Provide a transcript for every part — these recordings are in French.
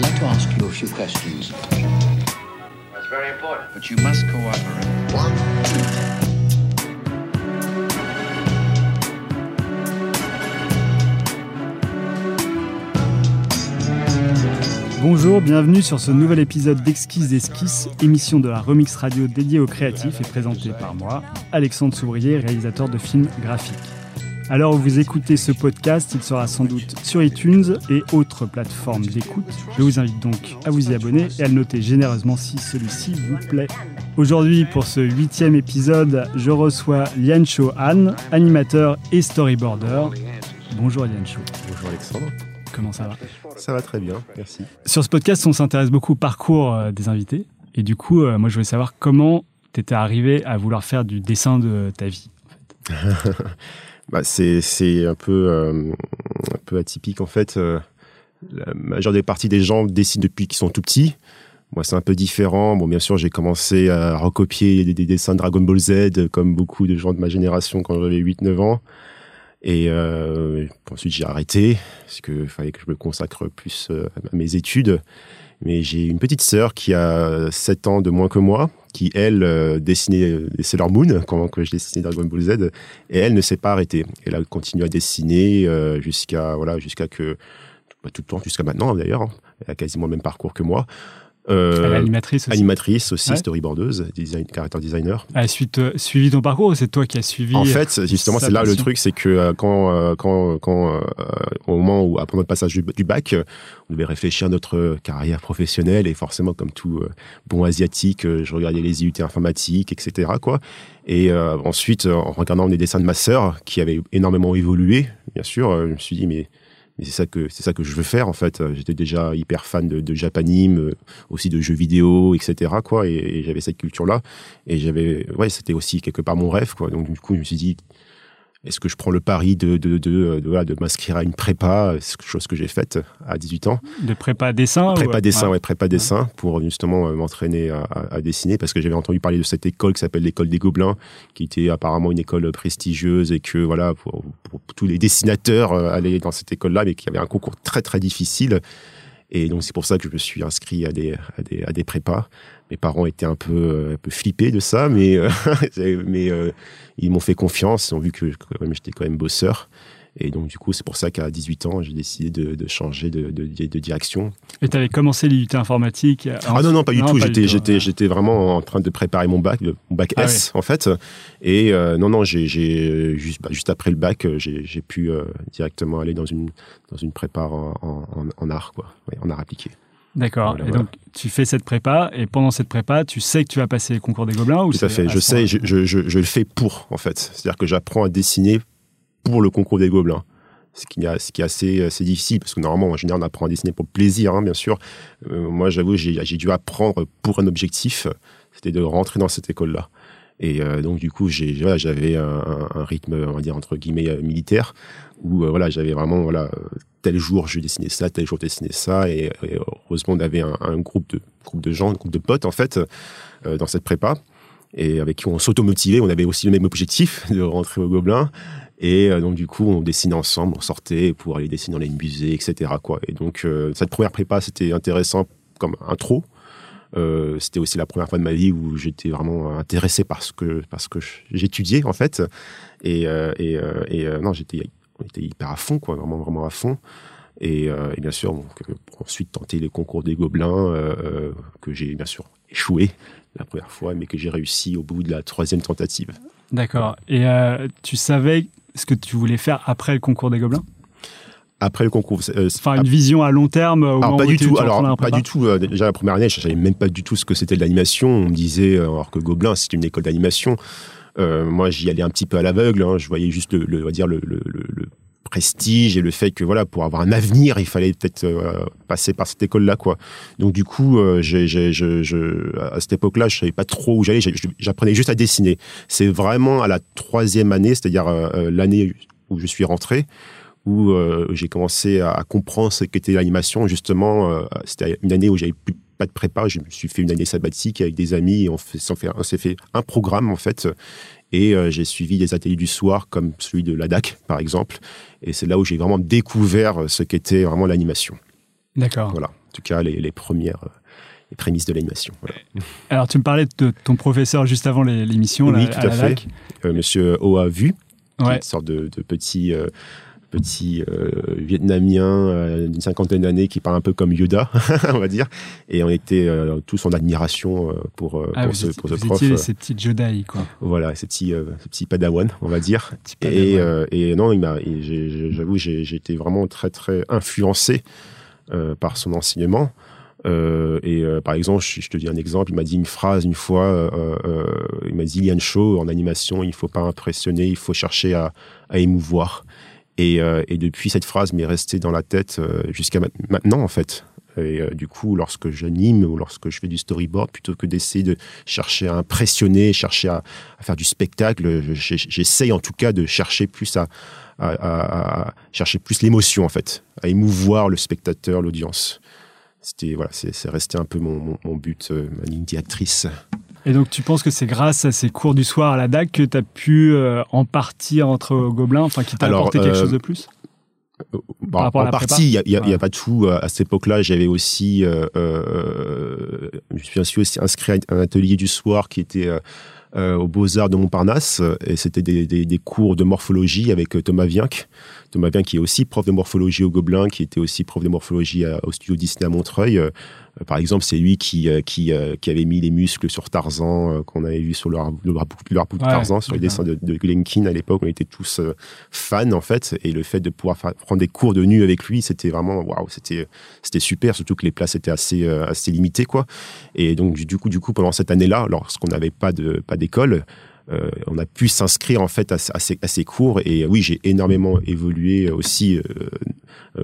I'd like to ask you a few questions. That's very important. But you must cooperate. Bonjour, bienvenue sur ce nouvel épisode d'Exquise Esquisse, émission de la Remix Radio dédiée aux créatifs et présentée par moi, Alexandre Souvrier, réalisateur de films graphiques. Alors vous écoutez ce podcast, il sera sans doute sur iTunes et autres plateformes d'écoute. Je vous invite donc à vous y abonner et à le noter généreusement si celui-ci vous plaît. Aujourd'hui, pour ce huitième épisode, je reçois Lian Cho Han, animateur et storyboarder. Bonjour Lian Cho. Bonjour Alexandre. Comment ça va? Ça va très bien, merci. Sur ce podcast, on s'intéresse beaucoup au parcours euh, des invités. Et du coup, euh, moi, je voulais savoir comment tu étais arrivé à vouloir faire du dessin de ta vie. bah, c'est, un, peu, euh, un peu atypique en fait. Euh, la majeure des parties des gens dessinent depuis qu'ils sont tout petits. Moi, c'est un peu différent. Bon, bien sûr, j'ai commencé à recopier des, des dessins de Dragon Ball Z, comme beaucoup de gens de ma génération quand j'avais 8-9 ans. Et euh, ensuite, j'ai arrêté parce qu'il fallait que je me consacre plus euh, à mes études. Mais j'ai une petite sœur qui a 7 ans de moins que moi, qui, elle, euh, dessinait les Sailor Moon, quand je dessinais Dragon Ball Z, et elle ne s'est pas arrêtée. Elle a continué à dessiner euh, jusqu'à voilà, jusqu'à que bah, tout le temps, jusqu'à maintenant d'ailleurs. hein. Elle a quasiment le même parcours que moi. Euh, animatrice aussi. animatrice aussi, Ouais. storyboardeuse, design, character designer. Elle a suite, euh, suivi ton parcours ou c'est toi qui as suivi En fait, justement, c'est là le truc, c'est que euh, quand, quand, quand au moment où, après notre passage du, du bac, on devait réfléchir à notre carrière professionnelle et forcément, comme tout bon asiatique, je regardais les IUT informatiques, etc. Quoi. Et ensuite, en regardant les dessins de ma sœur, qui avait énormément évolué, bien sûr, je me suis dit, mais c'est ça que c'est ça que je veux faire en fait. J'étais déjà hyper fan de, de japanime, euh, aussi de jeux vidéo, etc. Quoi, et, et j'avais cette culture là. Et j'avais, ouais, c'était aussi quelque part mon rêve, quoi. Donc du coup, je me suis dit, est-ce que je prends le pari de de de, de, voilà, de m'inscrire à une prépa, C'est quelque chose que j'ai faite à 18 ans. de prépa dessin Prépa ou- dessin, ouais. ouais, prépa dessin, pour justement euh, m'entraîner à, dessiner, parce que j'avais entendu parler de cette école qui s'appelle l'école des Gobelins, qui était apparemment une école prestigieuse et que voilà, pour, pour tous les dessinateurs euh, allaient dans cette école-là, mais qui avait un concours très très difficile. Et donc c'est pour ça que je me suis inscrit à des à des, à des prépas. Mes parents étaient un peu euh, un peu flippés de ça, mais euh, mais euh, ils m'ont fait confiance, ils ont vu que j'étais quand même bosseur. Et donc du coup c'est pour ça qu'à 18 ans j'ai décidé de, de changer de, de, de direction Et tu avais commencé l'IUT informatique ah non, non, pas du tout. J'étais, du j'étais, vraiment en train de préparer mon bac, mon bac Ah S, en fait. Et euh, non, non, j'ai, juste, bah, juste après le bac, j'ai, pu euh, directement aller dans une, dans une prépa en, en, en- en art, quoi, Ouais, en art appliqué. D'accord. Voilà, et voilà. donc, tu fais cette prépa, et pendant cette prépa, tu sais que tu vas passer les concours des Gobelins ou Tout à fait. Je sais, je, je, je, le fais pour, en fait. C'est-à-dire que j'apprends à dessiner pour le concours des Gobelins. Ce qui, est- ce qui est assez, assez difficile, parce que normalement, en général, on apprend à dessiner pour le plaisir, hein, bien sûr. Euh, moi, j'avoue, j'ai j'ai dû apprendre pour un objectif, c'était de rentrer dans cette école-là. Et euh, donc, du coup, j'avais un, un- un rythme, on va dire, entre guillemets, euh, militaire, où euh, voilà, j'avais vraiment, tel jour, je dessinais ça, tel jour, je dessinais ça. Et, heureusement, on avait un, groupe, de, groupe de gens, un groupe de potes, en fait, euh, dans cette prépa et avec qui on s'automotivait. On avait aussi le même objectif de rentrer au Gobelin. Et euh, donc, du coup, on dessinait ensemble, on sortait pour aller dessiner dans les musées, etc. Et donc, cette première prépa, c'était intéressant comme intro. C'était aussi la première fois de ma vie où j'étais vraiment intéressé par ce que, que j'étudiais, en fait. Et, non, j'étais, on était hyper à fond, quoi, vraiment, vraiment à fond. Et, euh, et bien sûr, donc, euh, pour ensuite tenter les concours des Gobelins, euh, que j'ai bien sûr échoué la première fois, mais que j'ai réussi au bout de la troisième tentative. D'accord. Et euh, tu savais ce que tu voulais faire après le concours des Gobelins? Après le concours, euh, Enfin, une vision à long terme au alors moment pas du tout. Alors pas du tout. déjà la première année, je savais même pas du tout ce que c'était de l'animation. On me disait alors que Gobelin c'est une école d'animation. Euh, moi, j'y allais un petit peu à l'aveugle. hein. Je voyais juste le, on va dire le, prestige et le fait que voilà, pour avoir un avenir, il fallait peut-être euh, passer par cette école-là, quoi. Donc du coup, euh, à cette époque-là, je savais pas trop où j'allais. J'apprenais juste à dessiner. C'est vraiment à la troisième année, c'est-à-dire l'année où je suis rentré, où j'ai commencé à, à comprendre ce qu'était l'animation. Justement, c'était une année où j'avais plus pas de prépa. Je me suis fait une année sabbatique avec des amis. Et on fait- s'est fait un programme en fait. Et euh, j'ai suivi des ateliers du soir comme celui de l'ADAC, par exemple. Et c'est là où j'ai vraiment découvert ce qu'était vraiment l'animation. D'accord. Voilà. en tout cas les, les premières les prémices de l'animation. Alors, tu me parlais de ton professeur juste avant l'émission, oui, tout à, fait. Monsieur Oa Vu, ouais. une sorte de, de petit petit euh, vietnamien euh, d'une cinquantaine d'années qui parle un peu comme Yoda, on va dire. Et on était euh, tous en admiration pour, ah, pour, ce, pour ce vous prof. Étiez ces petits Jedi, quoi. Voilà, ces petits, ces petits padawan, on va dire. Et, et, non, il m'a, j'avoue, j'ai été vraiment très, très influencé par son enseignement. Euh, et euh, par exemple, je, je, te dis un exemple, il m'a dit une phrase une fois, euh, il m'a dit, il y a une show en animation, il faut pas impressionner, il faut chercher à, à émouvoir. Et, euh, et, depuis, cette phrase m'est restée dans la tête euh, jusqu'à maintenant, en fait. Et euh, du coup, lorsque j'anime ou lorsque je fais du storyboard, plutôt que d'essayer de chercher à impressionner, chercher à, faire du spectacle, j'essaye en tout cas de chercher plus à, chercher plus l'émotion, en fait, à émouvoir le spectateur, l'audience. C'était voilà, c'est resté un peu mon but, ma ligne directrice. Et donc, tu penses que c'est grâce à ces cours du soir à la DAC que tu as pu euh, en partie rentrer au Gobelin, enfin, qui t'a apporté quelque euh, chose de plus? Bon, en partie, il n'y a, a, a, pas de tout. À cette époque-là, j'avais aussi, euh, euh, je suis aussi inscrit à un atelier du soir qui était euh, aux Beaux-Arts de Montparnasse, et c'était des, des, des, cours de morphologie avec Thomas Vienck. Thomas Vienck qui est aussi prof de morphologie au Gobelin, qui était aussi prof de morphologie à, au studio Disney à Montreuil. Euh, par exemple, c'est lui qui, euh, qui, euh, qui, avait mis les muscles sur Tarzan, qu'on avait vu sur le, le, de Tarzan, ouais, sur les dessins de, de Glenkin à l'époque. On était tous fans, en fait. Et le fait de pouvoir faire, prendre des cours de nu avec lui, c'était vraiment, waouh, c'était, c'était super, surtout que les places étaient assez, assez limitées, quoi. Et donc, du coup, du coup, pendant cette année-là, lorsqu'on n'avait pas de, pas d'école, euh, on a pu s'inscrire en fait à, à, ces, à, ces, cours et oui j'ai énormément évolué aussi euh,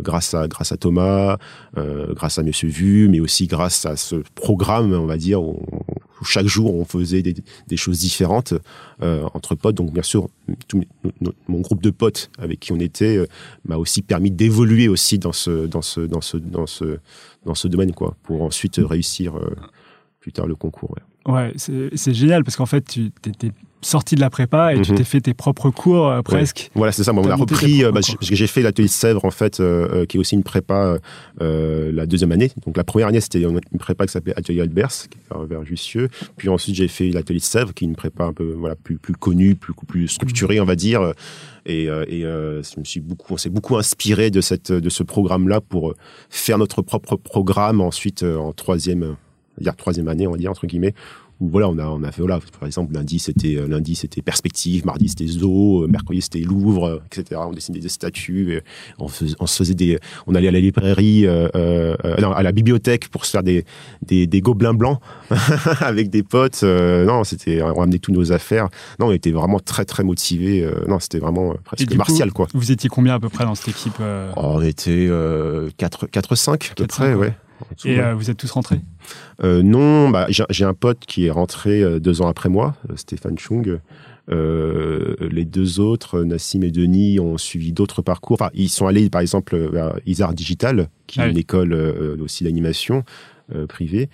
grâce à grâce à Thomas euh, grâce à Monsieur Vu mais aussi grâce à ce programme on va dire où, chaque jour on faisait des, choses différentes euh, entre potes donc bien sûr mon groupe de potes avec qui on était euh, m'a aussi permis d'évoluer aussi dans ce dans ce dans ce dans ce dans ce domaine quoi pour ensuite réussir plus tard le concours. Ouais, c'est génial parce qu'en fait, tu étais sorti de la prépa et mm -hmm. tu t'es fait tes propres cours euh, presque. Ouais. Voilà, c'est ça. Bon, on a repris. Euh, bah, j'ai fait l'atelier de Sèvres en fait, euh, qui est aussi une prépa euh, la deuxième année. Donc la première année, c'était une prépa qui s'appelait Atelier Albers, qui est vers Jussieu. Puis ensuite, j'ai fait l'atelier de Sèvres, qui est une prépa un peu voilà plus plus connue, plus plus structurée, on va dire. Et, et je me suis beaucoup, on s'est beaucoup inspiré de cette de ce programme-là pour faire notre propre programme ensuite en troisième dire troisième année, on va dire entre guillemets, où voilà, on a on a fait voilà, par exemple lundi c'était lundi c'était perspective, mardi c'était zoo, mercredi c'était Louvre, etc. On dessinait des statues, on, fais, on se faisait des, on allait à la librairie, euh, euh, non, à la bibliothèque pour se faire des des, des gobelins blancs avec des potes. Euh, non, c'était on ramenait tous nos affaires. Non, on était vraiment très très motivés. Euh, non, c'était vraiment presque martial coup, quoi. Vous étiez combien à peu près dans cette équipe On était 4 4 5 à peu près, ouais. Et euh, vous êtes tous rentrés euh, Non, bah, j'ai un pote qui est rentré euh, deux ans après moi, Stéphane Chung. Euh, les deux autres, Nassim et Denis, ont suivi d'autres parcours. Enfin, ils sont allés, par exemple, vers Isard Digital, qui ah est une oui. école aussi d'animation privée.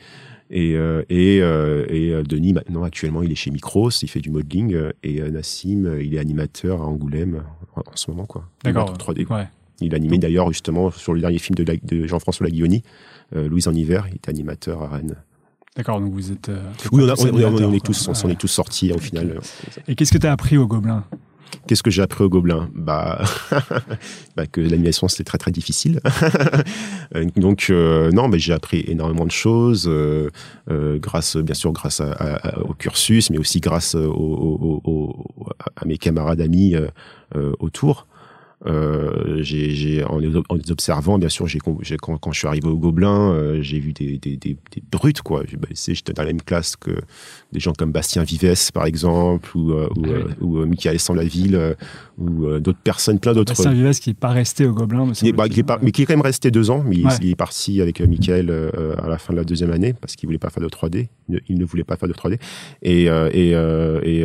Et, et, et, Denis, maintenant, actuellement, il est chez Micros, il fait du modeling. Et Nassim, il est animateur à Angoulême en, en ce moment, quoi. D'accord. 3D. Ouais. Il a animé d'ailleurs, justement, sur le dernier film de, de Jean-François Laguioni, euh, Louise en hiver, il est animateur à Rennes. D'accord, donc vous êtes. Euh, oui, on, a, on, on, on, est tous, on, est tous sortis au okay. final. Et qu'est-ce que tu as appris au Gobelin? Qu'est-ce que j'ai appris au Gobelin? Bah, bah que l'animation c'était très très difficile. Donc euh, non, mais j'ai appris énormément de choses euh, euh, grâce, bien sûr, grâce à, à, au cursus, mais aussi grâce au, au, au, à mes camarades amis autour. Euh, j'ai en, en, les observant, bien sûr, j'ai quand, quand je suis arrivé au Gobelin, euh, j'ai vu des, des, des, des, brutes, quoi. Bah, J'étais dans la même classe que des gens comme Bastien Vives, par exemple, ou, euh, ou, oui. ou euh, Michael ou euh, d'autres personnes, plein d'autres. Bastien Vives qui n'est pas resté au Gobelin, mais, il, bah, il est pas, mais qui est quand même resté deux ans, mais ouais. il, il, est parti avec Michael à la fin de la deuxième année parce qu'il voulait pas faire de 3D. Il ne, il ne voulait pas faire de 3D. Et, et, et,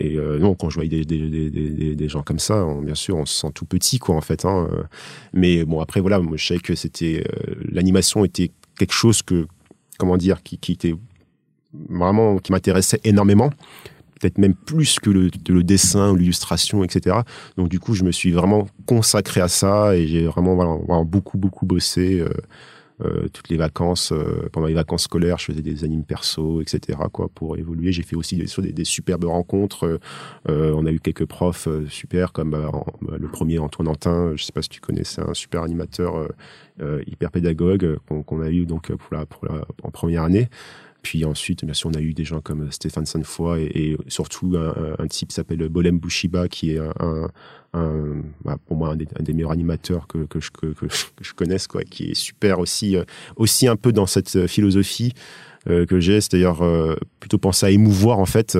et, non, quand je voyais des, des, des, des, gens comme ça, on, bien sûr, on se tout petit quoi en fait hein. mais bon après voilà je savais que c'était euh, l'animation était quelque chose que comment dire qui, était vraiment qui m'intéressait énormément peut-être même plus que le, dessin l'illustration etc donc du coup je me suis vraiment consacré à ça et j'ai vraiment beaucoup beaucoup bossé euh, euh, toutes les vacances, euh, pendant les vacances scolaires, je faisais des animes perso, etc. Quoi, pour évoluer. J'ai fait aussi des, des, superbes rencontres. Euh, on a eu quelques profs super, comme le premier Antoine Antin. Je sais pas si tu connais, un super animateur hyper pédagogue qu'on a eu donc pour la, pour la, en première année. Puis ensuite, bien sûr, on a eu des gens comme Stéphane Sanfoy et, et surtout un, type qui s'appelle Bolem Bouchiba, qui est un, bah, pour moi un des, meilleurs animateurs que, je, connaisse, quoi, qui est super aussi, euh, aussi un peu dans cette philosophie euh, que j'ai, c'est-à-dire euh, plutôt penser à émouvoir en fait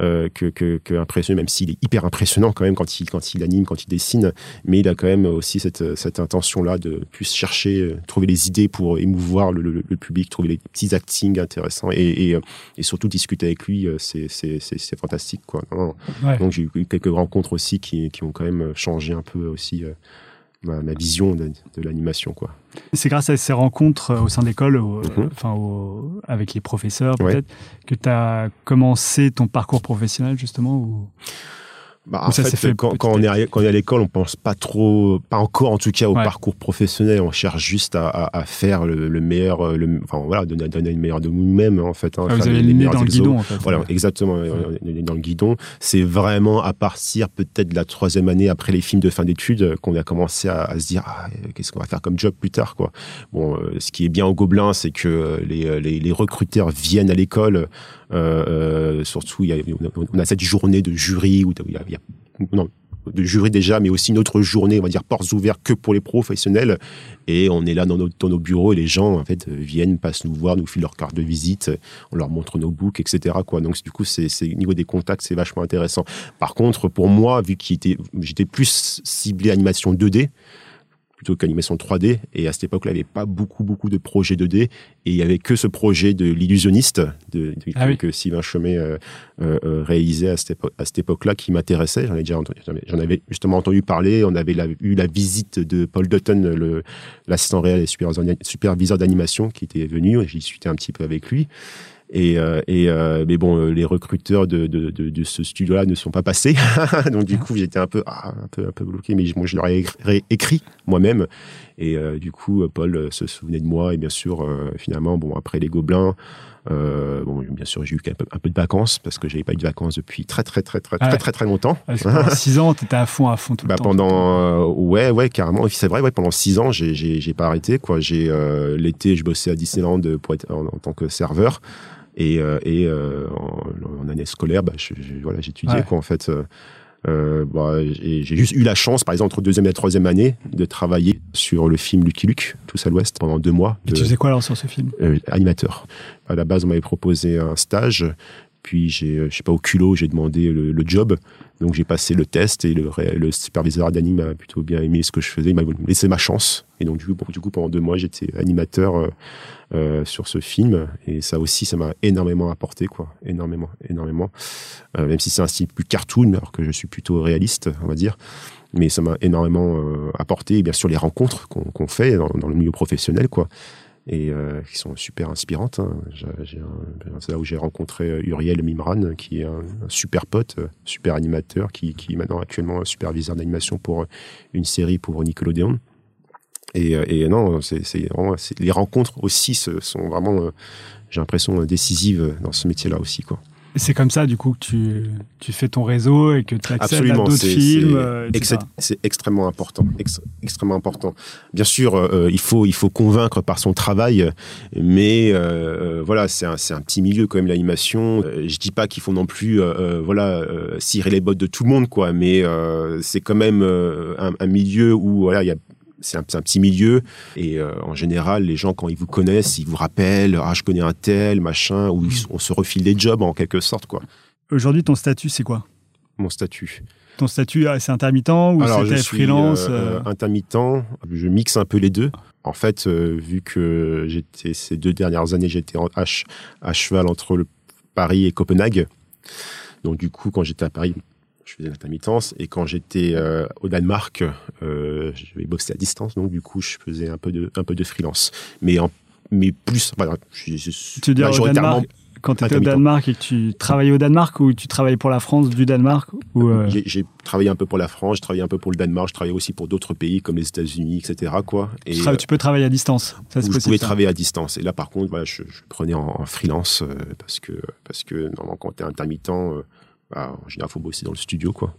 euh, que, que, que, même s'il est hyper impressionnant quand même quand il, quand il anime, quand il dessine, mais il a quand même aussi cette, cette intention-là de plus chercher, euh, trouver les idées pour émouvoir le, le, le public, trouver les petits actings intéressants et, et, euh, et surtout discuter avec lui, c'est, c'est, c'est, fantastique. Quoi. Ouais. Donc j'ai eu quelques rencontres aussi qui, qui ont quand même changé un peu aussi ma, ma vision de, de l'animation. quoi. C'est grâce à ces rencontres euh, au sein de l'école, au, mm-hmm. enfin, au, avec les professeurs peut-être, ouais. que tu as commencé ton parcours professionnel justement ou... Bah, en fait, fait, quand, quand, on est, quand on est à l'école, on pense pas trop, pas encore en tout cas au ouais. parcours professionnel. On cherche juste à, à, à faire le, le, meilleur, le, enfin voilà, donner, donner le meilleur de nous-mêmes en fait. Hein, ah, vous avez le nez dans exos. le guidon en fait. Voilà, exactement, ouais. dans le guidon. C'est vraiment à partir peut-être de la troisième année après les films de fin d'études qu'on a commencé à, à se dire ah, qu'est-ce qu'on va faire comme job plus tard quoi. Bon, euh, ce qui est bien au Gobelin, c'est que les, les, les recruteurs viennent à l'école euh, euh, surtout, il y a, on a cette journée de jury où il y a, il y a non, de jury déjà, mais aussi une autre journée, on va dire portes ouvertes que pour les professionnels. Et on est là dans nos, dans nos bureaux et les gens, en fait, viennent, passent nous voir, nous filent leur carte de visite, on leur montre nos books, etc. Quoi. Donc, du coup, c'est, c'est, au niveau des contacts, c'est vachement intéressant. Par contre, pour moi, vu que j'étais plus ciblé animation 2D, plutôt qu'animation 3D. Et à cette époque-là, il n'y avait pas beaucoup, beaucoup de projets 2D. Et il n'y avait que ce projet de l'illusionniste de, de, ah que, oui. que, Sylvain Chomet euh, euh, réalisait à cette, à cette époque-là qui m'intéressait. J'en, ai déjà entendu, j'en avais justement entendu parler. On avait la, eu la visite de Paul Dutton, l'assistant réel et superviseur d'animation qui était venu. J'y discutais un petit peu avec lui. Et, euh, et euh, mais bon, les recruteurs de, de, de, de ce studio-là ne sont pas passés, donc du coup j'étais un peu, ah, un peu un peu bloqué. Mais moi je leur ai écrit, moi-même, et euh, du coup Paul se souvenait de moi. Et bien sûr, euh, finalement, bon après les Gobelins. Euh, bon, bien sûr, j'ai eu un peu, un peu, de vacances parce que j'avais pas eu de vacances depuis très très très très très très très, longtemps. Ah, pendant six ans, t'étais à fond, à fond tout bah, le temps. Pendant, euh, ouais, ouais, carrément. C'est vrai, ouais, pendant six ans, j'ai j'ai pas arrêté quoi. J'ai euh, l'été, je bossais à Disneyland pour être en tant que serveur. Et, euh, et euh, en, en, année scolaire, bah, je, je, voilà, j'étudiais ouais. quoi en fait. Euh, bah, j'ai juste eu la chance, par exemple, entre deuxième et la troisième année, de travailler sur le film Lucky Luke, Tous à l'Ouest, pendant deux mois. De, et tu faisais quoi alors sur ce film? Euh, Animateur. À la base, on m'avait proposé un stage, puis j'ai, je sais pas, au culot, j'ai demandé le, job. Donc j'ai passé le test et le, superviseur d'anime a plutôt bien aimé ce que je faisais. Il m'a laissé ma chance. Et donc du coup, pendant deux mois, j'étais animateur euh, euh, sur ce film. Et ça aussi, ça m'a énormément apporté, quoi. Énormément, énormément. Euh, même si c'est un style plus cartoon, alors que je suis plutôt réaliste, on va dire. Mais ça m'a énormément euh, apporté. Et bien sûr, les rencontres qu'on qu fait dans, dans, le milieu professionnel, quoi et euh, qui sont super inspirantes. Hein. C'est là où j'ai rencontré euh, Uriel Mimran, qui est un, super pote, euh, super animateur, qui, est maintenant actuellement superviseur d'animation pour une série pour Nickelodeon. Et, non, les rencontres aussi sont vraiment, j'ai l'impression, décisives dans ce métier-là aussi, quoi. C'est comme ça, du coup, que tu, tu fais ton réseau et que tu accèdes à d'autres films. C'est euh, ex extrêmement important, ex extrêmement important. Bien sûr, euh, il faut il faut convaincre par son travail, mais euh, voilà, c'est un c'est un petit milieu quand même l'animation. Euh, je dis pas qu'il faut non plus euh, voilà cirer les bottes de tout le monde quoi, mais c'est quand même un, un, milieu où voilà il y a c'est un, un, petit milieu. Et euh, en général les gens quand ils vous connaissent ils vous rappellent ah je connais un tel machin ou ils, on se refile des jobs en quelque sorte quoi. Aujourd'hui ton statut c'est quoi? Mon statut. Ton statut ah, c'est intermittent ou c'était freelance euh, euh... intermittent. Je mixe un peu les deux. En fait vu que j'étais ces deux dernières années j'étais à, à cheval entre le Paris et Copenhague. Donc du coup quand j'étais à Paris faisais l'intermittence et quand j'étais euh, au Danemark, euh, j'avais boxé à distance, donc du coup je faisais un peu de un peu de freelance, mais en mais plus voilà, je, je, tu majoritairement quand tu étais au. Danemark et que tu travaillais au Danemark ou tu travaillais pour la France du Danemark ou euh, J'ai- travaillé un peu pour la France, j'ai travaillé un peu pour le Danemark, je travaillais aussi pour d'autres pays comme les États-Unis, etc. Quoi. Et, tu, peux travailler à distance Ça, c'est je pouvais ça. travailler à distance. Et là, par contre, voilà, je, je prenais en, en freelance euh, parce que, parce que normalement, quand tu es intermittent, euh, bah, en général, il faut bosser dans le studio. Quoi.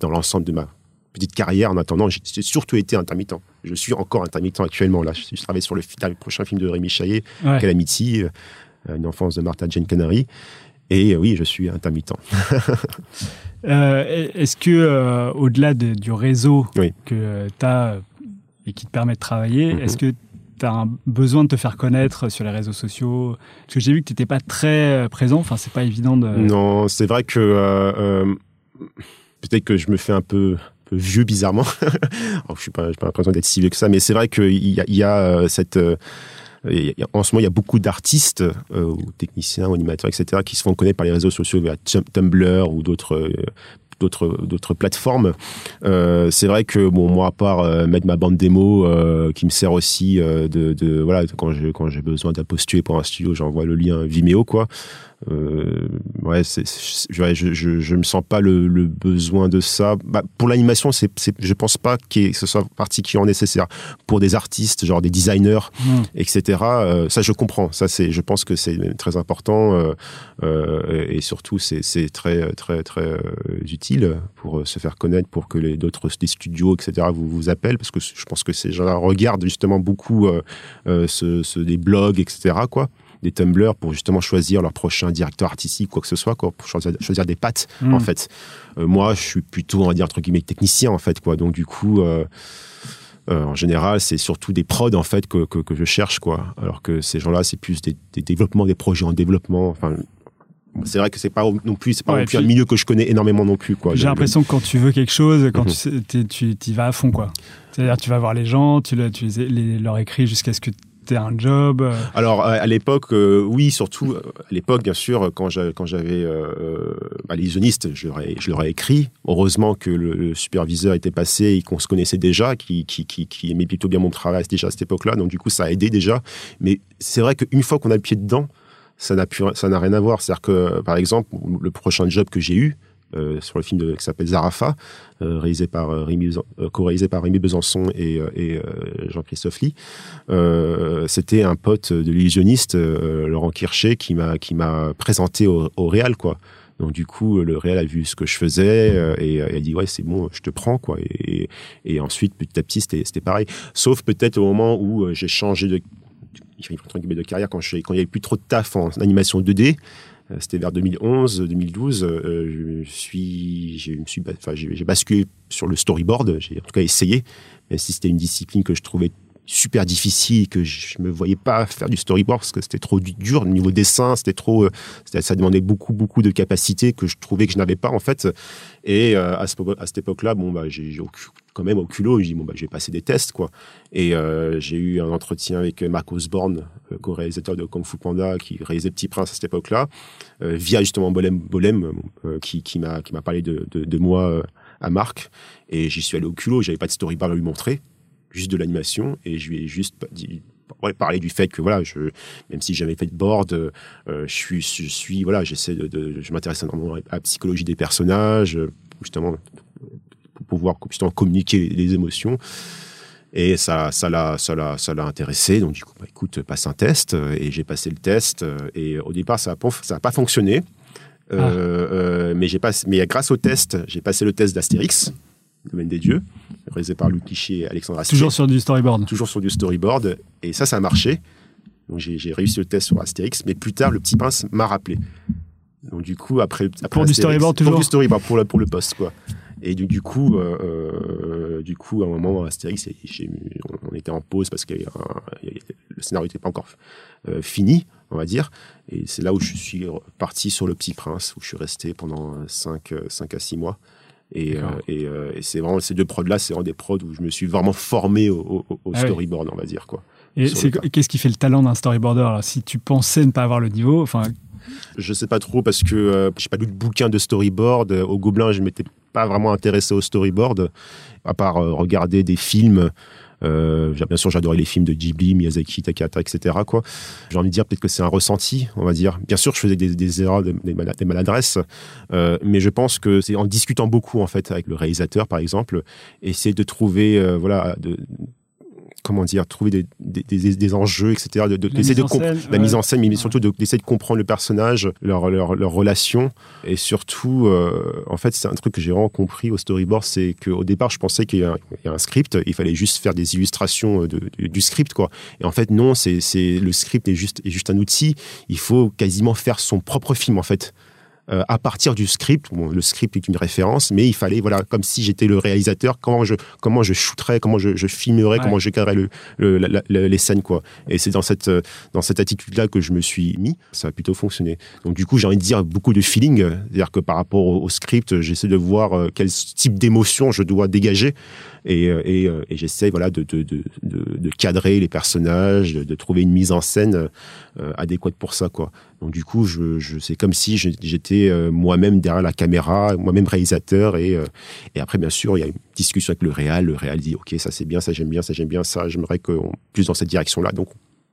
Dans l'ensemble de ma petite carrière, en attendant, j'ai surtout été intermittent. Je suis encore intermittent actuellement. Là, je, je travaille sur le, prochain film de Rémi Chaillet, Ouais. Calamity, euh, une enfance de Martha Jane Canary. Et euh, oui, je suis intermittent. Euh, Est-ce que, euh, au-delà de- du réseau Oui. que tu as et qui te permet de travailler, Mhm. est-ce que tu as un besoin de te faire connaître sur les réseaux sociaux Parce que j'ai vu que tu n'étais pas très euh, présent, enfin, c'est pas évident de. Non, c'est vrai que euh, euh, peut-être que je me fais un peu, vieux bizarrement. Je suis pas, pas l'impression d'être si vieux que ça, mais c'est vrai qu'il y a, y a cette en ce moment, il y a beaucoup d'artistes, ou techniciens, ou animateurs, etc., qui se font connaître par les réseaux sociaux via Tum- Tumblr ou d'autres d'autres d'autres plateformes. Euh, c'est vrai que bon, moi, à part euh, mettre ma bande démo, euh, qui me sert aussi euh, de, de voilà quand j'ai quand j'ai besoin d'un postuler pour un studio, j'envoie le lien Vimeo, quoi. Euh, ouais, ouais, je, je, je me sens pas le, le besoin de ça. Bah, pour l'animation, c'est, c'est, je pense pas que ce soit particulièrement nécessaire. Pour des artistes, genre des designers, Hmm. etc. euh, ça, je comprends. Ça, c'est, je pense que c'est très important euh, euh, et surtout, c'est, c'est très, très, très euh, utile pour se faire connaître, pour que les d'autres des studios, etc. vous vous appellent, parce que je pense que ces gens-là regardent justement beaucoup ce, ce- des blogs, etc. Quoi des Tumblr pour justement choisir leur prochain directeur artistique, quoi que ce soit, quoi, pour choisir, choisir des pattes, Hmm. en fait. Euh, moi, je suis plutôt, on va dire, entre guillemets, technicien, en fait, quoi. Donc, du coup, euh, euh, en général, c'est surtout des prods, en fait, que, que, que je cherche, quoi. Alors que ces gens-là, c'est plus des, des développements, des projets en développement. Enfin, c'est vrai que c'est pas non plus, c'est pas Ouais, non plus puis- un milieu que je connais énormément non plus. J'ai l'impression que quand tu veux quelque chose, quand Mhm. tu tu y vas à fond, quoi. C'est-à-dire, tu vas voir les gens, tu, le- tu les, les- leur écris jusqu'à ce que un job. euh. Alors à à l'époque, euh, oui, surtout euh, à l'époque, bien sûr, quand j'a- quand j'avais euh, euh, bah, les illusionnistes, je ai écrit. Heureusement que le, superviseur était passé et qu'on se connaissait déjà, qui, qui, qui, aimait plutôt bien mon travail déjà à cette époque-là. Donc du coup, ça a aidé déjà. Mais c'est vrai qu'une fois qu'on a le pied dedans, ça n'a rien à voir. C'est-à-dire que, par exemple, le prochain job que j'ai eu. Euh, sur le film de- qui s'appelle Zarafa, euh, réalisé par euh, co-réalisé par Rémi Besançon et, Jean-Christophe Lee. C'était un pote de l'illusionniste, Laurent Kircher, qui m'a présenté au, au Real, quoi. Donc du coup, le Real a vu ce que je faisais et a dit ouais c'est bon, je te prends quoi. Et, et ensuite petit à petit c'était pareil. Sauf peut-être au moment où j'ai changé de de carrière quand je quand il y avait plus trop de taf en animation 2D. Euh, C'était vers 2011, 2012. euh, je suis, j'ai, basculé sur le storyboard. J'ai en tout cas essayé, même si c'était une discipline que je trouvais super difficile, que je me voyais pas faire du storyboard parce que c'était trop du- dur au niveau dessin, c'était trop, euh, ça demandait beaucoup beaucoup de capacités que je trouvais que je n'avais pas en fait. Et à, ce, à cette époque-là, bon bah j'ai quand même au culot, je dis bon bah je vais passer des tests quoi. Et euh, j'ai eu un entretien avec Marc Osborne, euh, co-réalisateur de Kung Fu Panda, qui réalisait Petit Prince à cette époque-là, euh, via justement Bolem, Bolem euh, qui, m'a parlé de, moi euh, à Marc. Et j'y suis allé au culot, j'avais pas de storyboard à lui montrer, juste de l'animation, et je lui ai juste dit parler du fait que voilà, je, même si j'avais fait de board, euh, je suis, je suis voilà, j'essaie de, de- je m'intéresse énormément à la psychologie des personnages, euh, justement pour pouvoir justement communiquer les émotions. Et ça, ça l'a, ça l'a, ça l'a intéressé. Donc du coup, bah, écoute, passe un test. euh, Et j'ai passé le test. euh, Et au départ, ça n'a pas, ça a pas fonctionné. Euh, euh, mais j'ai pas, mais grâce au test, j'ai passé le test d'Astérix, le domaine des dieux, réalisé par Luc Quichier et Alexandre Astier Toujours sur du storyboard. toujours sur du storyboard. Et ça, ça a marché. Donc j'ai réussi le test sur Astérix, mais plus tard, le petit prince m'a rappelé. Donc du coup, après, après Pour du storyboard, pour toujours du storyboard pour le pour le poste quoi. Et du, du coup, euh, euh, du coup, à un moment, Astérix, on était en pause parce que le scénario n'était pas encore euh, fini, on va dire. Et c'est là où je suis parti sur le Petit Prince, où je suis resté pendant 5, à 6 mois. Et, euh, D'accord. et, euh, et c'est vraiment ces deux prods-là, c'est vraiment des prods où je me suis vraiment formé au, au- au Ah oui. storyboard, on va dire quoi. Et qu'est-ce qui fait le talent d'un storyboarder Alors, Si tu pensais ne pas avoir le niveau, enfin, Je sais pas trop parce que euh, j'ai pas lu de bouquin de storyboard. Au Gobelin, je m'étais pas vraiment intéressé au storyboard, à part euh, regarder des films Euh, bien sûr, j'adorais les films de Ghibli, Miyazaki, Takata, etc. Quoi. J'ai envie de dire peut-être que c'est un ressenti, on va dire. Bien sûr, je faisais des, erreurs, des, maladresses, euh, mais je pense que c'est en discutant beaucoup en fait avec le réalisateur, par exemple, essayer de trouver, voilà, comment dire, trouver des, des, des enjeux, etc. De, de, la, mise de scène, la mise en scène, mais surtout d'essayer de, comprendre le personnage, leur, leur, leur relation. Et surtout, euh, en fait, c'est un truc que j'ai vraiment compris au storyboard, c'est qu'au départ, je pensais qu'il y, y, a un script, il fallait juste faire des illustrations de, du script, quoi. Et en fait, non, c'est le script est juste, est juste un outil. Il faut quasiment faire son propre film, en fait. Euh, à partir du script. Bon, le script est une référence, mais il fallait, voilà, comme si j'étais le réalisateur, comment je, comment je shooterais, comment je, je filmerais, comment je cadrerais le, le, les scènes, quoi. Et c'est dans cette, dans cette attitude-là que je me suis mis. Ça a plutôt fonctionné. Donc, du coup, j'ai envie de dire beaucoup de feeling. C'est-à-dire que par rapport au, script, j'essaie de voir euh, quel type d'émotion je dois dégager. Et, euh, et, j'essaie, voilà, de, cadrer les personnages, de, trouver une mise en scène adéquate pour ça, quoi. Donc du coup, je, c'est comme si j'étais euh, moi-même derrière la caméra, moi-même réalisateur. Et, euh, après, bien sûr, il y a une discussion avec le réal. Le réal dit, OK, ça c'est bien, ça j'aime bien, ça j'aime bien, ça j'aimerais que plus dans cette direction-là. Donc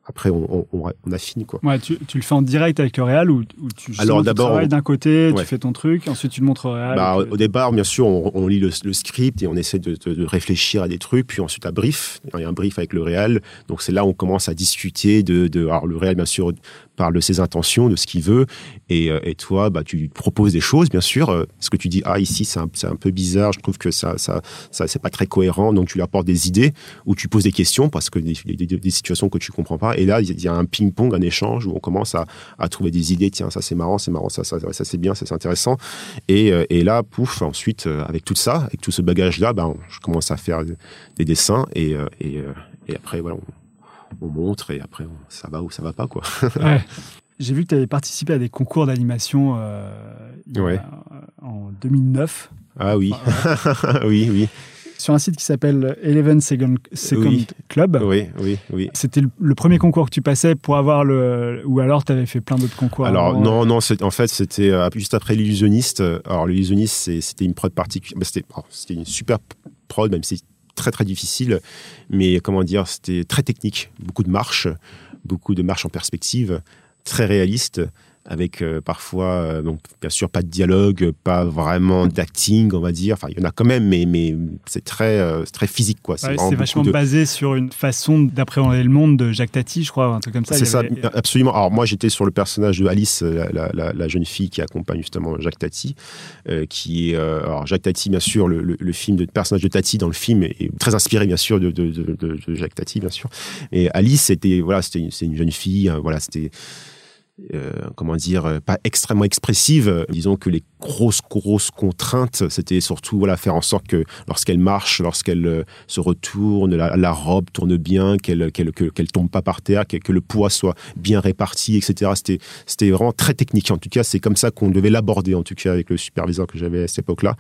après, on, on, on, affine. Quoi. Ouais, tu, tu, le fais en direct avec le Real ou, ou tu, Alors, d'abord, d'un côté, tu fais ton truc, ensuite tu le montres au Real bah, Au départ, bien sûr, on, lit le, le, script et on essaie de, de, de, réfléchir à des trucs, puis ensuite un brief. Il y a un brief avec le Real. Donc c'est là où on commence à discuter de. de alors le Real, bien sûr, parle de ses intentions, de ce qu'il veut, et, euh, toi, bah, tu proposes des choses, bien sûr. Euh, ce que tu dis, ah ici c'est un, un, peu bizarre, je trouve que ça, ça, ça c'est pas très cohérent, donc tu lui apportes des idées ou tu poses des questions parce que des, des, des situations que tu comprends pas. Et là, il y a un ping-pong, un échange où on commence à, à, trouver des idées. Tiens, ça c'est marrant, c'est marrant, ça, ça, c'est bien, ça c'est intéressant. Et, euh, et, là, pouf, ensuite, avec tout ça, avec tout ce bagage-là, ben, je commence à faire des dessins et, et, après, voilà. On montre et après ça va ou ça va pas quoi. J'ai vu que tu avais participé à des concours d'animation euh, en 2009. Ah oui, oui, oui. Sur un site qui s'appelle Eleven Second, Second Club. Oui, oui, oui. C'était le, premier concours que tu passais pour avoir le. Ou alors tu avais fait plein d'autres concours Alors, non, non, en fait, c'était euh, juste après l'illusionniste. Alors, l'illusionniste, c'était une prod particulière. Oh, c'était une super prod, même si très très difficile, mais comment dire, c'était très technique, beaucoup de marches, beaucoup de marches en perspective, très réaliste avec euh, parfois, euh, donc bien sûr pas de dialogue, pas vraiment d'acting, on va dire. Enfin, il y en a quand même, mais, mais c'est très, euh, très physique, quoi. C'est vachement basé sur une façon d'appréhender le monde de Jacques Tati, je crois, un truc comme ça. C'est ça, absolument. Alors moi, j'étais sur le personnage de Alice, la, la, la, jeune fille qui accompagne justement Jacques Tati, qui est, alors Jacques Tati, bien sûr, le, le, film de personnage de Tati dans le film est, très inspiré, bien sûr, de, de, de, Jacques Tati, bien sûr. Et Alice, c'était, voilà, c'était une, une jeune fille, hein, voilà, c'était euh, comment dire, euh, pas extrêmement expressive. Disons que les grosses, grosses contraintes, c'était surtout voilà, faire en sorte que lorsqu'elle marche, lorsqu'elle euh, se retourne, la, robe tourne bien, qu'elle qu'elle qu'elle tombe pas par terre, que, le poids soit bien réparti, etc. C'était vraiment très technique. En tout cas, c'est comme ça qu'on devait l'aborder, en tout cas avec le superviseur que j'avais à cette époque-là.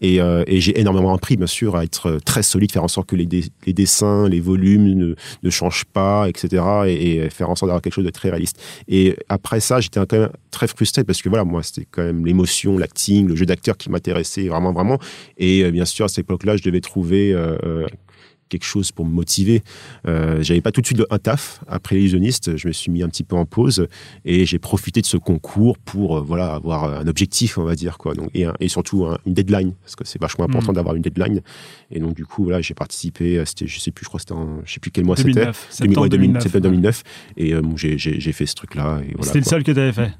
Et, et j'ai énormément appris, bien sûr, à être très solide, faire en sorte que les, les dessins, les volumes ne, ne changent pas, etc. Et, et faire en sorte d'avoir quelque chose de très réaliste. Et après ça, j'étais quand même très frustré parce que voilà, moi, c'était quand même l'émotion, l'acting, le jeu d'acteur qui m'intéressait vraiment, vraiment. Et euh, bien sûr, à cette époque-là, je devais trouver euh, euh, quelque chose pour me motiver. Euh, j'avais pas tout de suite un taf après les illusionnistes. Je me suis mis un petit peu en pause et j'ai profité de ce concours pour voilà avoir un objectif, on va dire quoi. Donc et, et surtout une deadline parce que c'est vachement important mmh. d'avoir une deadline. Et donc du coup voilà, j'ai participé. C'était je sais plus, je crois c'était en je sais plus quel mois c'était. Septembre 2009. 2009. Et euh, j'ai fait ce truc là. Voilà, c'était le seul que tu avais fait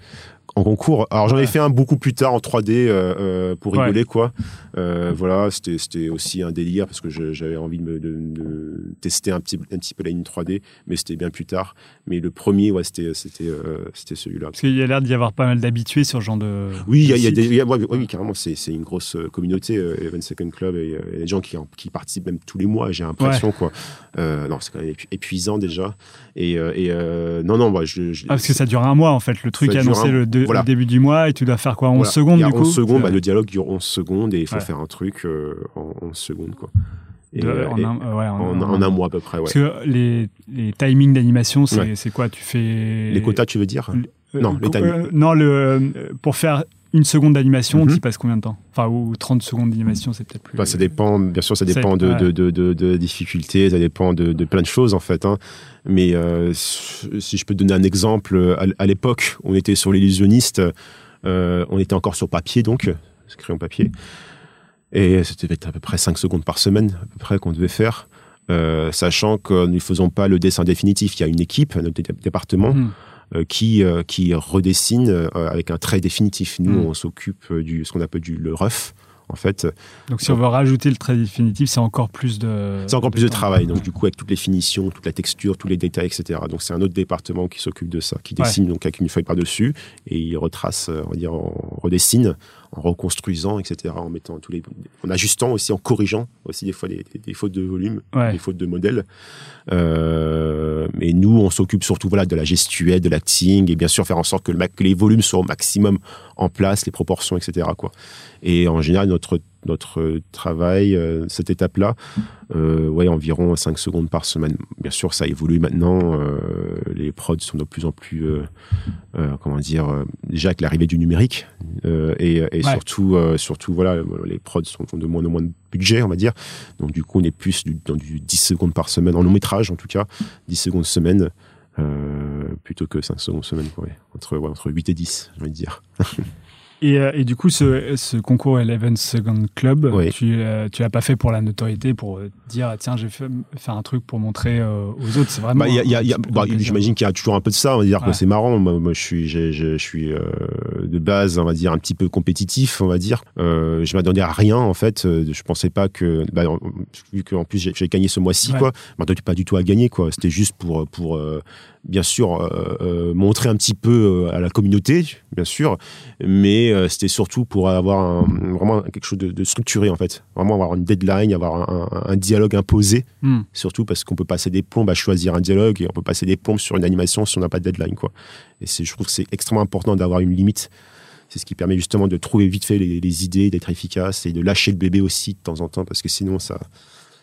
en concours. Alors j'en ai fait un beaucoup plus tard en 3D euh, euh, pour rigoler quoi. Euh, voilà, c'était aussi un délire parce que j'avais envie de, me, de, de, tester un petit un petit peu la ligne 3D, mais c'était bien plus tard. Mais le premier, ouais, c'était c'était euh, c'était celui-là. Parce qu'il y a l'air d'y avoir pas mal d'habitués sur ce genre de. Oui, il y a, y a des, oui, carrément, c'est une grosse communauté Even Second Club et il y a des gens qui qui participent même tous les mois. J'ai l'impression quoi. non, c'est quand même épuisant déjà. Et, et non non, moi je, je, ah, parce que ça dure un mois en fait. Le truc annoncé le 2 au début du mois et tu dois faire quoi 11 secondes du coup 11 secondes, bah, le dialogue dure 11 secondes et il faut faire un truc euh, en 11 secondes quoi. Et, en, un, ouais, en, en, un mois à peu près. Ouais. Parce que les, les timings d'animation, c'est quoi? Tu fais les quotas, tu veux dire? Non, les timings. Euh, non, le pour faire une seconde d'animation, Mhm. tu passes combien de temps Enfin, ou 30 secondes d'animation, c'est peut-être plus. Bah, ça dépend, bien sûr, ça dépend de, de, de, de, de difficultés, ça dépend de, de plein de choses en fait. hein. Mais euh, si je peux te donner un exemple, à, l'époque, on était sur l'illusionniste, euh, on était encore sur papier donc, crayon papier, et c'était à peu près 5 secondes par semaine à peu près qu'on devait faire. euh, sachant que nous ne faisons pas le dessin définitif, il y a une équipe, notre dé- département, Mhm. Qui, euh, qui redessine euh, avec un trait définitif. Nous, Mm. on s'occupe euh, du ce qu'on appelle du le rough, en fait. Donc, si on veut rajouter le trait définitif, c'est encore plus de. C'est encore plus de travail, donc du coup avec toutes les finitions, toute la texture, tous les détails, etc. Donc c'est un autre département qui s'occupe de ça, qui Ouais. dessine donc avec une feuille par-dessus et il retrace, euh, on va dire, en redessine, en reconstruisant, etc. En mettant tous les, en ajustant aussi, en corrigeant aussi des fois des, des- des fautes de volume, Ouais. des fautes de modèle. Euh, mais nous, on s'occupe surtout voilà de la gestuelle, de l'acting et bien sûr faire en sorte que, que les volumes soient au maximum en place, les proportions, etc. Quoi. Et en général, notre notre travail, euh, cette étape-là, euh, ouais, environ 5 secondes par semaine. Bien sûr, ça évolue maintenant. euh, les prods sont de plus en plus, euh, euh, comment dire, euh, déjà avec l'arrivée du numérique euh, et, et Ouais. surtout, euh, surtout, voilà, les prods sont ont de moins en moins de budget, on va dire. Donc du coup, on est plus du- dans du 10 secondes par semaine, en long métrage en tout cas, 10 secondes semaine. euh, plutôt que 5 secondes semaine, quoi, ouais. entre, ouais, entre 8 et 10, j'ai envie de dire. Et, euh, et du coup, ce, ce concours Eleven Second Club, Oui. tu euh, tu l'as pas fait pour la notoriété, pour euh, dire tiens, j'ai fait faire un truc pour montrer euh, aux autres. C'est vraiment. Bah, y a- y y bah. J'imagine qu'il y a toujours un peu de ça. On va dire Ouais. que c'est marrant. Moi, moi, je suis, je suis euh, de base, on va dire, un petit peu compétitif, on va dire. Je m'attendais à rien, en fait. Je pensais pas que, bah, en- vu qu'en plus j'ai gagné ce mois-ci, Ouais. quoi. M'attendais pas du tout à gagner, quoi. C'était juste pour, pour bien sûr, montrer un petit peu à la communauté, bien sûr, mais euh, c'était surtout pour avoir un- vraiment quelque chose de, de structuré, en fait. Vraiment avoir une deadline, avoir un, un- un dialogue imposé Hmm. surtout parce qu'on peut passer des plombes à choisir un dialogue et on peut passer des plombes sur une animation si on n'a pas de deadline quoi. Et je trouve que c'est extrêmement important d'avoir une limite. C'est ce qui permet justement de trouver vite fait les, les idées, d'être efficace et de lâcher le bébé aussi de temps en temps parce que sinon ça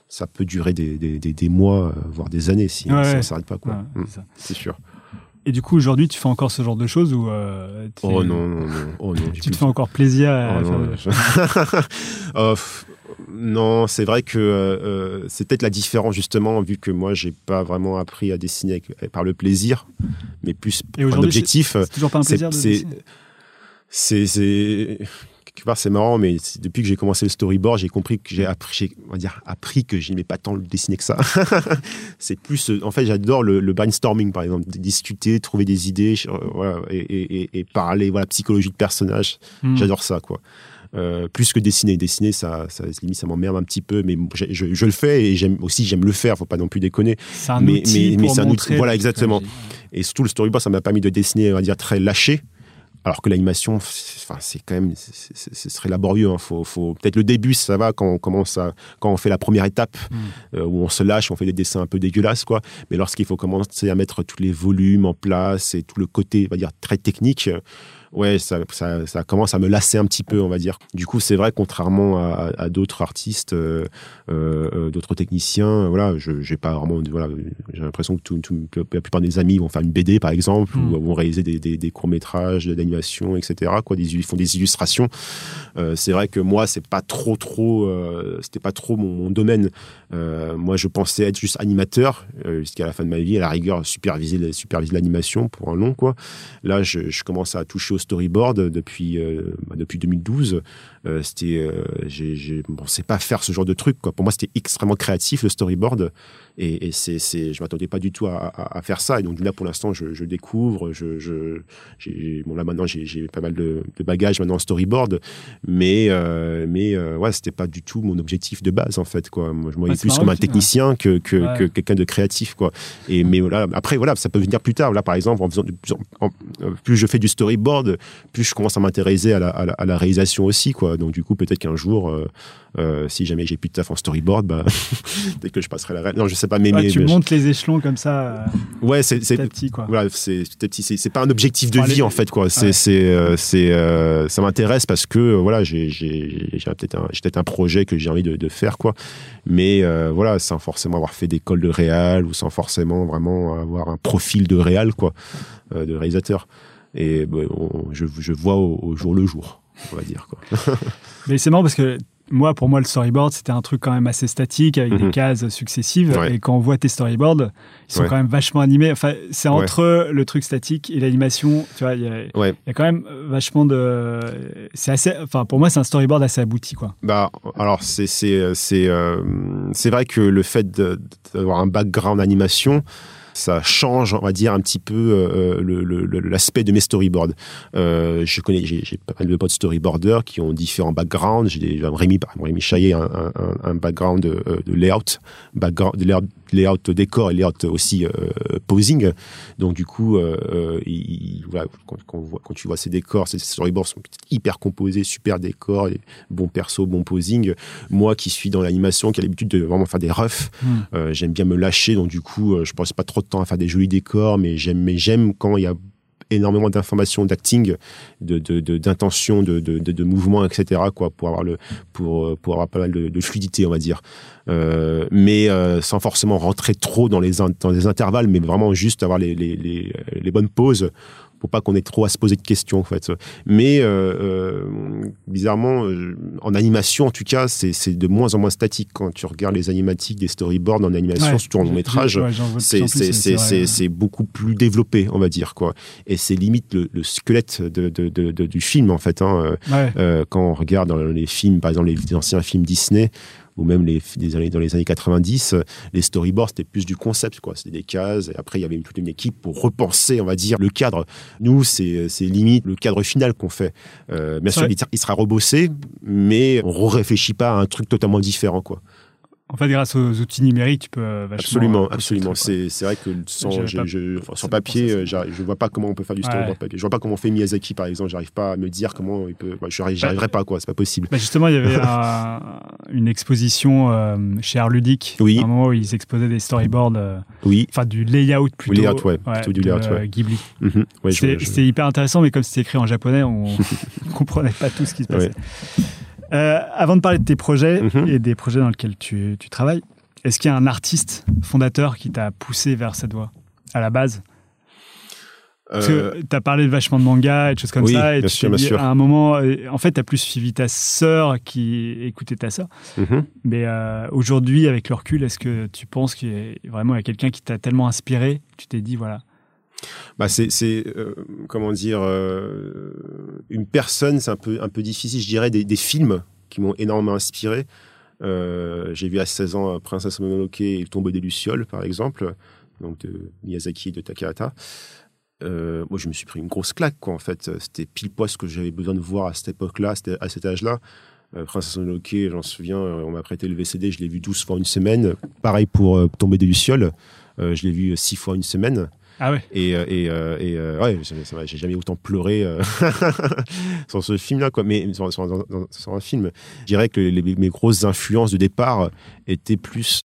ça peut durer des, des, des- des mois euh, voire des années si, Ouais, ouais. on s'arrête pas quoi. Ouais, Mm, c'est ça. c'est sûr. Et du coup, aujourd'hui, tu fais encore ce genre de choses ou euh, Oh non non non. Oh non tu te fais encore plaisir à Oh faire non, pff, non, c'est vrai que euh, euh, c'est peut-être la différence justement, vu que moi j'ai pas vraiment appris à dessiner avec- par le plaisir, mais plus pour un objectif. C'est toujours pas un plaisir de dessiner? C'est, c'est quelque part c'est marrant, mais depuis que j'ai commencé le storyboard, j'ai compris que j'ai appris, j'ai, on va dire appris que je n'aimais pas tant le dessiner que ça. c'est plus, euh, en fait, j'adore le, le brainstorming par exemple, discuter, trouver des idées, euh, voilà, et, et- et- et parler, voilà, psychologie de personnage. Hmm. J'adore ça, quoi. Euh, plus que dessiner. Dessiner, ça, ça limite, ça m'emmerde un petit peu, mais je, je- je le fais et j'aime aussi, j'aime le faire. Faut pas non plus déconner. C'est un mais- outil mais- mais pour un outil- voilà, exactement. Et surtout, le storyboard, ça m'a permis de dessiner, on va dire, très lâché. Alors que l'animation, c'est- enfin, c'est quand même, ce serait laborieux. hein. Faut, faut peut-être le début, ça va quand on commence à, quand on fait la première étape Mm. euh, où on se lâche, on fait des dessins un peu dégueulasses, quoi. Mais lorsqu'il faut commencer à mettre tous les volumes en place et tout le côté, on va dire, très technique, ouais, ça, ça, ça commence à me lasser un petit peu, on va dire. Du coup, c'est vrai, contrairement à, d'autres artistes, euh, euh, euh, d'autres techniciens, voilà, je j'ai pas vraiment, voilà, j'ai l'impression que tout, tout- que la plupart des amis vont faire une BD, par exemple, Mm. ou vont réaliser des, des, des courts métrages d'animation, etc. Quoi, des, ils font des illustrations. Euh, c'est vrai que moi, c'est pas trop, trop, c'était pas trop mon, mon domaine. Moi, je pensais être juste animateur jusqu'à la fin de ma vie, à la rigueur, superviser, superviser l'animation pour un long, quoi. Là, je, je commence à toucher au storyboard depuis, euh, bah, depuis 2012. Euh, c'était, euh, j'ai, bon, c'est pas faire ce genre de truc, quoi. Pour moi, c'était extrêmement créatif, le storyboard. Et, et c'est, c'est, je m'attendais pas du tout à, à, à faire ça. Et donc, là, pour l'instant, je, je découvre. Je, je, j'ai, bon, là, maintenant, j'ai, j'ai pas mal de, de bagages maintenant en storyboard. Mais, euh, mais euh, ouais, c'était pas du tout mon objectif de base, en fait, quoi. Moi, je me voyais plus comme un technicien que, que, Ouais. que quelqu'un de créatif, quoi. Et, mais voilà, après, voilà, ça peut venir plus tard. Là, par exemple, en faisant plus, en- en- plus je fais du storyboard, plus je commence à m'intéresser à la, à, la, à la réalisation aussi, quoi. Donc, du coup, peut-être qu'un jour, euh, euh, si jamais j'ai plus de taf en storyboard, bah, peut-être que je passerai la ré- Non, je sais pas, mais, Ouais, mais- tu mais- montes les échelons comme ça, euh, ouais, c'est, petit à petit, quoi. voilà, c'est c'est pas un objectif de Enfin, vie les- en fait quoi. C'est Ouais. c'est euh, euh, ça m'intéresse parce que euh, voilà j'ai peut-être un projet que j'ai envie de, de faire quoi. Mais euh, voilà sans forcément avoir fait d'école de réal ou sans forcément vraiment avoir un profil de réal quoi, euh, de réalisateur. et ben, on- je, je vois au, au jour le jour, on va dire. Quoi. Mais c'est marrant parce que moi, pour moi, le storyboard, c'était un truc quand même assez statique avec des Mhm. cases successives. Ouais. Et quand on voit tes storyboards, ils sont Ouais. quand même vachement animés. Enfin, c'est Ouais. entre le truc statique et l'animation. Tu vois, il y, a- quand même vachement de. C'est assez. Enfin, pour moi, c'est un storyboard assez abouti, quoi. Bah, alors c'est c'est c'est euh, c'est vrai que le fait d'avoir un background animation, ça change, on va dire un petit peu euh, le- l'aspect de mes storyboards. Euh, je connais, j'ai pas mal de potes storyboarders qui ont différents backgrounds. J'ai Rémi, Rémi Chaillet, un, un, un- un background de, euh, de layout, background de layout, layout décor et layout aussi euh, posing. Donc du coup, euh, euh, il- il- voilà, quand, quand, on voit- quand tu vois ces décors, ces storyboards sont hyper composés, super décors, bon perso, bon posing. Moi qui suis dans l'animation, qui a l'habitude de vraiment faire des roughs, Hmm. euh, j'aime bien me lâcher. Donc du coup, euh, je passe pas trop temps à faire des jolis décors, mais j'aime, mais j'aime quand il y a énormément d'informations, d'acting, de, de, de- de, etc. Quoi, pour avoir le, pour, euh, pour avoir pas mal de, fluidité, on va dire. Euh, mais euh, sans forcément rentrer trop dans les, dans les intervalles, mais vraiment juste avoir les, les, les bonnes pauses pour pas qu'on ait trop à se poser de questions en fait. Mais euh, euh, bizarrement, euh, en animation en tout cas, c'est de moins en moins statique quand tu regardes les animatiques des storyboards en animation, Ouais. surtout en long métrage. Ouais, C'est beaucoup plus développé, on va dire quoi. Et c'est limite le, le squelette de, de, de- de- du film en fait. Hein. Ouais. Euh, quand on regarde dans les films, par exemple les anciens films Disney ou même les, des années, dans les années 90, euh, les storyboards c'était plus du concept, quoi. C'était des cases. Et après, il y avait toute une équipe pour repenser, on va dire, le cadre. Nous, c'est limite le cadre final qu'on fait. Euh, bien sûr, il, il sera rebossé, mais on réfléchit pas à un truc totalement différent, quoi. En fait, grâce aux outils numériques, tu peux euh, vachement. Absolument, euh, absolument. C'est c'est vrai que sans, je, pas je- papier, euh, je vois pas comment on peut faire du Ouais. storyboard papier. Je vois pas comment on fait Miyazaki, par exemple. J'arrive pas à me dire comment il peut. je j'arrive- J'arriverai pas, quoi. C'est pas possible. Bah, justement, il y avait un- une exposition euh, chez Art Ludique, Oui. à un moment où ils exposaient des storyboards, euh, Oui. enfin du layout plutôt. layout, ouais, plutôt du de, layout, euh, ouais. Ghibli. Ouais, C'était je- c'était hyper intéressant, mais comme c'était écrit en japonais, on ne comprenait pas tout ce qui se passait. Euh, avant de parler de tes projets Mhm. et des projets dans lesquels tu, tu travailles, est-ce qu'il y a un artiste fondateur qui t'a poussé vers cette voie à la base? Parce Euh, que tu as parlé de vachement de manga et de choses comme oui, ça, et bien tu sûr, bien dit, sûr. à un moment, euh, en fait, tu as plus suivi ta sœur qui écoutait ta sœur. mhm. Mais euh, aujourd'hui, avec le recul, est-ce que tu penses qu'il y a vraiment quelqu'un qui t'a tellement inspiré, tu t'es dit, voilà. Bah, c'est, euh, comment dire, euh, une personne, c'est un peu, un peu difficile, je dirais, des, films qui m'ont énormément inspiré. Euh, j'ai vu à 16 ans Princesse Mononoke et Le des Lucioles, par exemple, donc de Miyazaki et de Takahata. Moi, je me suis pris une grosse claque, quoi, en fait. C'était pile poil ce que j'avais besoin de voir à cette époque-là, à cet âge-là. Euh, Princesse Mononoke, j'en souviens, on m'a prêté le VCD, je l'ai vu 12 fois une semaine. Pareil pour Tomber des Lucioles, je l'ai vu 6 fois une semaine. Ah ouais Et, euh, et, euh, euh, ouais, j'ai jamais autant pleuré sur ce film-là, quoi. Mais sur, un film, je dirais que mes grosses influences de départ étaient plus.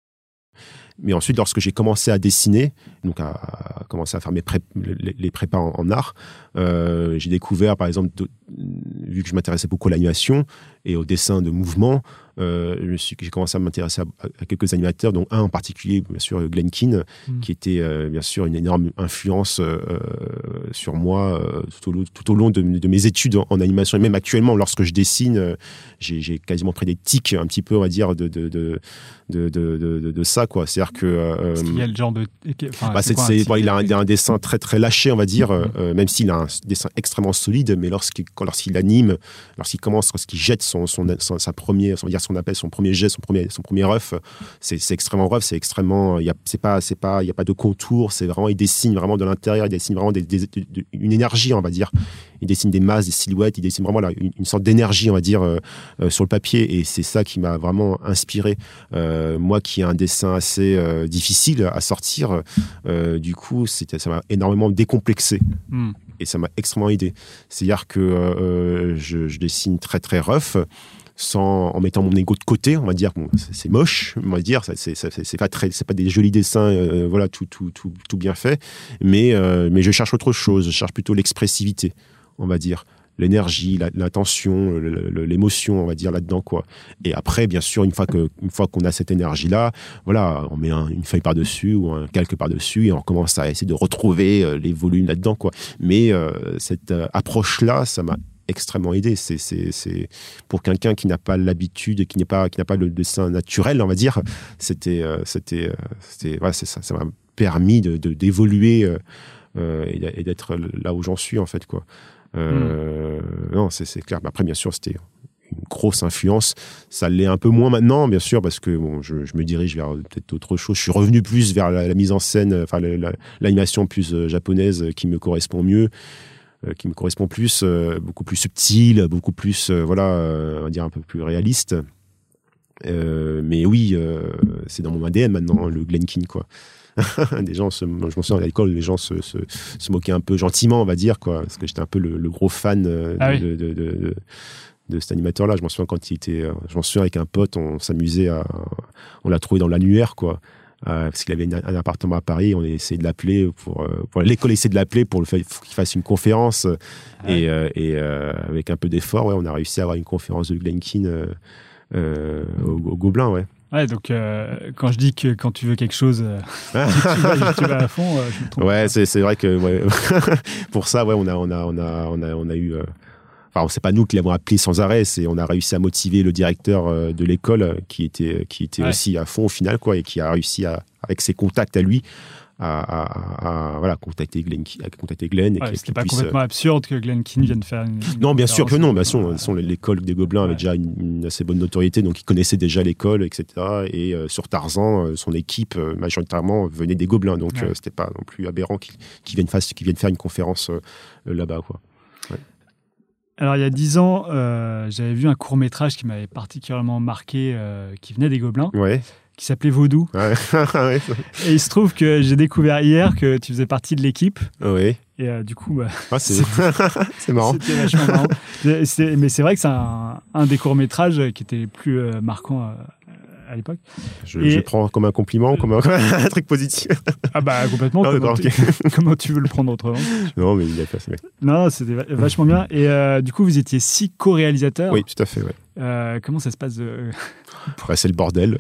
Mais ensuite, lorsque j'ai commencé à dessiner, donc à, commencer à faire mes les, les en, art, j'ai découvert, par exemple, vu que je m'intéressais beaucoup à l'animation et au dessin de mouvement, euh, j'ai commencé à m'intéresser à, à quelques animateurs, dont un en particulier, bien sûr, Glenn Keane, Mm. qui était euh, bien sûr une énorme influence euh, sur moi euh, tout, au, long- tout au long de, de mes études en, en animation. Et même actuellement, lorsque je dessine, j'ai quasiment pris des tics, un petit peu, on va dire, de, de, de, de, ça. quoi. C'est-à-dire que... Parce qu'il y a le genre de. enfin, bah, c'est, quoi, un c'est- type bon, il, a un, dessin très très lâché, on va dire, Mhm. euh, même s'il a un dessin extrêmement solide, mais lorsqu'il, lorsqu'il anime, lorsqu'il commence, lorsqu'il jette son, son, son- sa dire son appel, son premier jet, son premier, son premier rough, c'est, extrêmement rough, c'est extrêmement, il y a, c'est pas, c'est pas, il y a pas de contour, c'est vraiment, il dessine vraiment de l'intérieur, il dessine vraiment des, des- de- de- une énergie, on va dire. Il dessine des masses, des silhouettes, il dessine vraiment là, une, sorte d'énergie, on va dire, euh, euh, sur le papier, et c'est ça qui m'a vraiment inspiré. Euh, moi qui ai un dessin assez difficile à sortir, du coup, c'était, ça m'a énormément décomplexé Hmm. Et ça m'a extrêmement aidé. C'est-à-dire que euh, je, je dessine très très rough, sans en mettant mon ego de côté, on va dire c'est moche, on va dire, c'est pas très, c'est pas des jolis dessins, euh, voilà, tout tout tout tout bien fait, mais euh, mais je cherche autre chose, je cherche plutôt l'expressivité, on va dire. L'énergie, l'intention, l'émotion, on va dire là-dedans quoi. Et après, bien sûr, une fois que, une fois qu'on a cette énergie-là, voilà, on met une feuille par dessus ou un calque par dessus et on commence à essayer de retrouver euh, les volumes là-dedans quoi. Mais euh, cette euh, approche-là, ça m'a extrêmement aidé. C'est pour quelqu'un qui n'a pas l'habitude, qui n'a pas qui n'a pas le dessin naturel, on va dire. C'était c'était c'était voilà, ça. Ça m'a permis de d'évoluer et d'être là où j'en suis en fait quoi. Euh, non, c'est clair. Mais après, bien sûr, c'était une grosse influence. Ça l'est un peu moins maintenant, bien sûr, parce que je, me dirige vers peut-être autre chose. Je suis revenu plus vers la, mise en scène, enfin l'animation plus euh, japonaise qui me correspond mieux, euh, qui me correspond plus, beaucoup plus subtile, beaucoup plus, voilà, on va dire un peu plus réaliste. mais oui, c'est dans mon ADN maintenant, le Glenkin, quoi. des gens se, je me souviens à l'école, les gens se, se, se, moquaient un peu gentiment, on va dire, quoi, parce que j'étais un peu le, gros fan euh, ah de, de, de, de, cet animateur-là. Je m'en souviens quand il était, euh, je m'en souviens avec un pote, on s'amusait à, on l'a trouvé dans l'annuaire, quoi. Euh, parce qu'il avait un appartement à Paris, on a essayé de l'appeler pour, pour l'école essayer de l'appeler pour le fait qu'il fasse une conférence ah et, et avec un peu d'effort, ouais, on a réussi à avoir une conférence de Glenkin au, au Gobelin, ouais. Ouais, donc euh, quand je dis que quand tu veux quelque chose, euh, tu, vas, à fond, euh, je me trompe. Ouais, c'est vrai que pour ça, ouais, on a, on a, on a, on a, on a eu. Enfin, c'est pas nous qui l'avons appelé sans arrêt, c'est on a réussi à motiver le directeur de l'école qui était, qui était aussi à fond au final, quoi, et qui a réussi à, avec ses contacts à lui, à, voilà, contacter Glenn. contacter Glenn et C'était pas complètement euh, absurde que Glenn Keane vienne faire une. non, bien sûr que non. Bah, l'école des Gobelins avait déjà une, assez bonne notoriété, donc ils connaissaient déjà l'école, etc. Et euh, sur Tarzan, euh, son équipe, majoritairement, venait des Gobelins. Donc c'était pas non plus aberrant qu'ils viennent, viennent, faire une conférence là-bas. quoi. Alors, il y a dix ans, j'avais vu un court métrage qui m'avait particulièrement marqué, qui venait des Gobelins. Ouais qui s'appelait Vaudou. et il se trouve que j'ai découvert hier que tu faisais partie de l'équipe. Oui. Et euh, du coup, bah, ah, c'est marrant. C'était vachement marrant. mais c'est vrai que c'est un, un, des courts-métrages qui était plus euh, marquants euh, à l'époque. Je, prends comme un compliment, comme un, truc positif. Ah bah complètement. comment, comment, tu veux le prendre autrement? Non, mais il a fait. Non, c'était vachement bien. Et du coup, vous étiez six co-réalisateurs. Oui, tout à fait. Ouais. Comment ça se passe de c'est le bordel.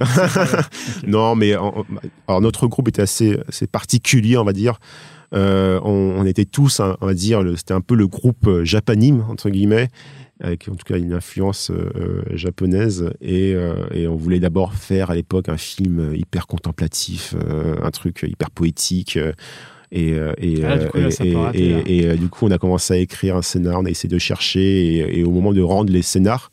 non, mais alors notre groupe était assez, assez particulier, on va dire. Euh, on, était tous, on va dire, c'était un peu le groupe euh, japanime, entre guillemets, avec en tout cas une influence euh, japonaise. Et, on voulait d'abord faire à l'époque un film hyper contemplatif, un truc hyper poétique. Et, et, ah, du coup, et, du coup, on a commencé à écrire un scénar, on a essayé de chercher, et, au moment de rendre les scénars,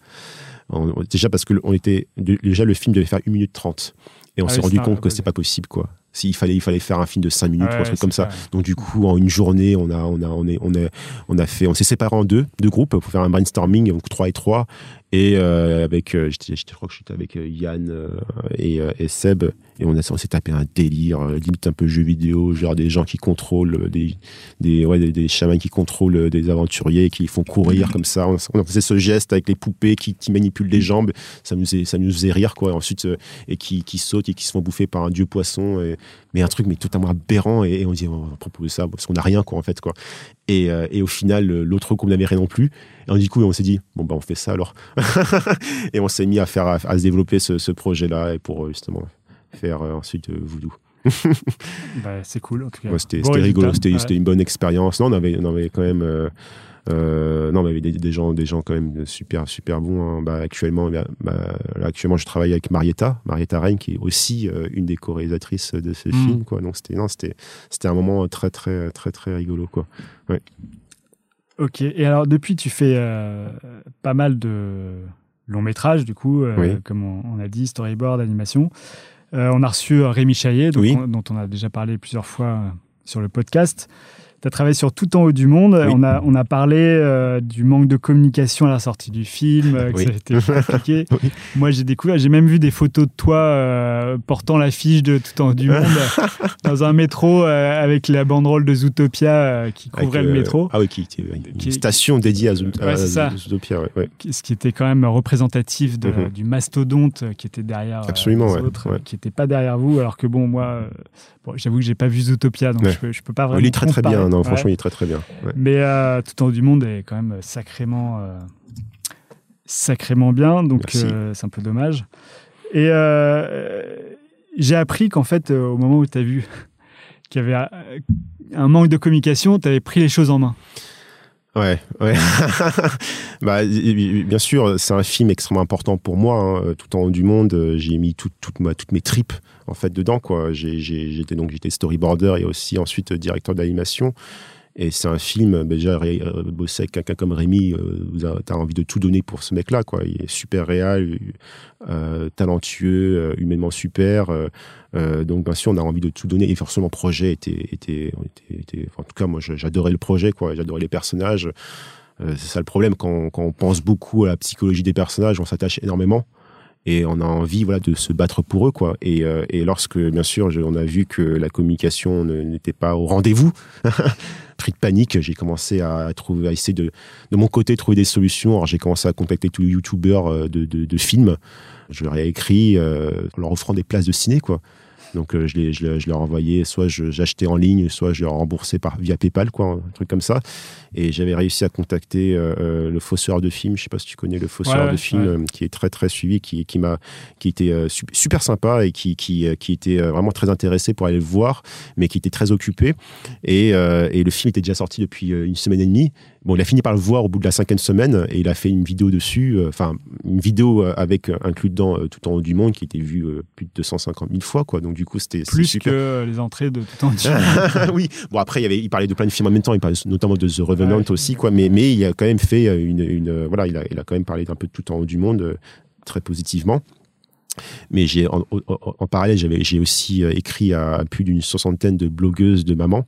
déjà parce que on était déjà le film devait faire 1 minute 30 et on ah s'est rendu compte que c'est pas possible quoi s'il fallait il fallait faire un film de 5 minutes ou un truc comme ça. donc du coup en une journée on a on a on est on est on a fait on s'est séparé en deux deux groupes pour faire un brainstorming donc 3 et 3 et euh, avec euh, je crois que j'étais avec euh, Yann et, et, Seb. Et on, on s'est tapé un délire limite un peu jeu vidéo genre des gens qui contrôlent des des ouais, des, chamans qui contrôlent des aventuriers qui font courir comme ça. On, faisait ce geste avec les poupées qui, qui manipulent les jambes. Ça nous faisait, ça nous faisait rire quoi. Ensuite et qui, qui sautent et qui se font bouffer par un dieu poisson. Et, mais un truc mais totalement aberrant et, on dit on va proposer ça parce qu'on n'a rien quoi en fait quoi et, et au final l'autre groupe n'avait rien non plus et du coup, on s'est dit, bon, bah, on fait ça alors. et on s'est mis à, faire, à, se développer ce, projet-là et pour euh, justement faire euh, ensuite euh, Voodoo. bah, c'est cool en tout cas. c'était rigolo, c'était une bonne expérience. Non, on avait, on avait quand même. Non, mais il y avait des, gens, des gens quand même super, super bons. Hein. Bah, actuellement, bah, actuellement, je travaille avec Marietta, Marietta Rein, qui est aussi une des co-réalisatrices de ce hmm. film, quoi. Donc c'était, non, c'était, c'était un moment très, très, très, très rigolo, quoi. Ouais. Ok. Et alors, depuis, tu fais euh, pas mal de longs métrages, du coup, euh, comme on, a dit, storyboard, animation. Euh, on a reçu Rémi Chaillet, dont on a déjà parlé plusieurs fois sur le podcast. Tu as travaillé sur Tout en haut du monde. On, a, on a parlé euh, du manque de communication à la sortie du film, euh, que ça a été compliqué. Moi, j'ai découvert, j'ai même vu des photos de toi euh, portant l'affiche de Tout en haut du monde dans un métro avec la banderole de Zootopia qui couvrait le métro. ah oui, qui était une station dédiée à, Zootopia. Ce qui était quand même représentatif de, mhm. du mastodonte qui était derrière Absolument, les autres, qui n'était pas derrière vous. Alors que bon, moi, bon, j'avoue que j'ai pas vu Zootopia, donc je, peux, je peux pas vraiment. Il est très très bien non, franchement, il est très très bien. Ouais. Mais euh, Tout en du monde est quand même sacrément, euh, sacrément bien, donc euh, c'est un peu dommage. Et j'ai appris qu'en fait, au moment où tu as vu qu'il y avait un manque de communication, tu avais pris les choses en main. Ouais, ouais. bah, bien sûr, c'est un film extrêmement important pour moi. hein. Tout en haut du monde, j'ai mis tout, ma, toutes mes tripes en fait dedans. Quoi. J'ai- j'étais donc j'étais storyboarder et aussi ensuite euh, directeur d'animation. Et c'est un film, bah, déjà, euh, bosser avec quelqu'un comme Rémi, euh, t'as envie de tout donner pour ce mec-là. Quoi. Il est super réel, euh, talentueux, euh, humainement super. donc, bien sûr, on a envie de tout donner. Et forcément, le projet était. était, était, en tout cas, moi, j'adorais le projet, quoi. J'adorais les personnages. C'est ça le problème. Quand, quand on pense beaucoup à la psychologie des personnages, on s'attache énormément. Et on a envie voilà, de se battre pour eux. Quoi. Et, euh, et lorsque, bien sûr, on a vu que la communication n'était pas au rendez-vous, pris de panique, j'ai commencé à, trouver, à essayer de, de mon côté, trouver des solutions. Alors, j'ai commencé à contacter tous les youtubeurs euh, de, de, de films. Je leur ai écrit euh, en leur offrant des places de ciné. Quoi. Donc, euh, je, les, je, je leur envoyais, soit j'achetais en ligne, soit je leur remboursais par, via PayPal, quoi, un truc comme ça. Et j'avais réussi à contacter euh, euh, le fosseur de film. Je sais pas si tu connais le Ouais, ouais, de film, ouais. euh, qui est très très suivi, qui, qui m'a, qui était euh, su- super sympa et qui, qui, qui était vraiment très intéressé pour aller le voir, mais qui était très occupé. Et, euh, et le film était déjà sorti depuis une semaine et demie. Bon, il a fini par le voir au bout de la cinquième semaine et il a fait une vidéo dessus, enfin une vidéo avec inclus dedans tout en haut du monde qui était vue plus de 250 000 fois, quoi. Donc du coup, c'était Plus super. que les entrées de tout en dessous. oui, bon après il, y avait, il parlait de plein de films en même temps, il parlait notamment de The Revenant Ouais. aussi, quoi. Mais, mais il a quand même fait euh, une, une euh, voilà, il a, il a quand même parlé d'un peu de tout en haut du monde euh, très positivement. Mais j'ai en, en- en parallèle, j'avais j'ai aussi écrit à plus d'une soixantaine de blogueuses de mamans.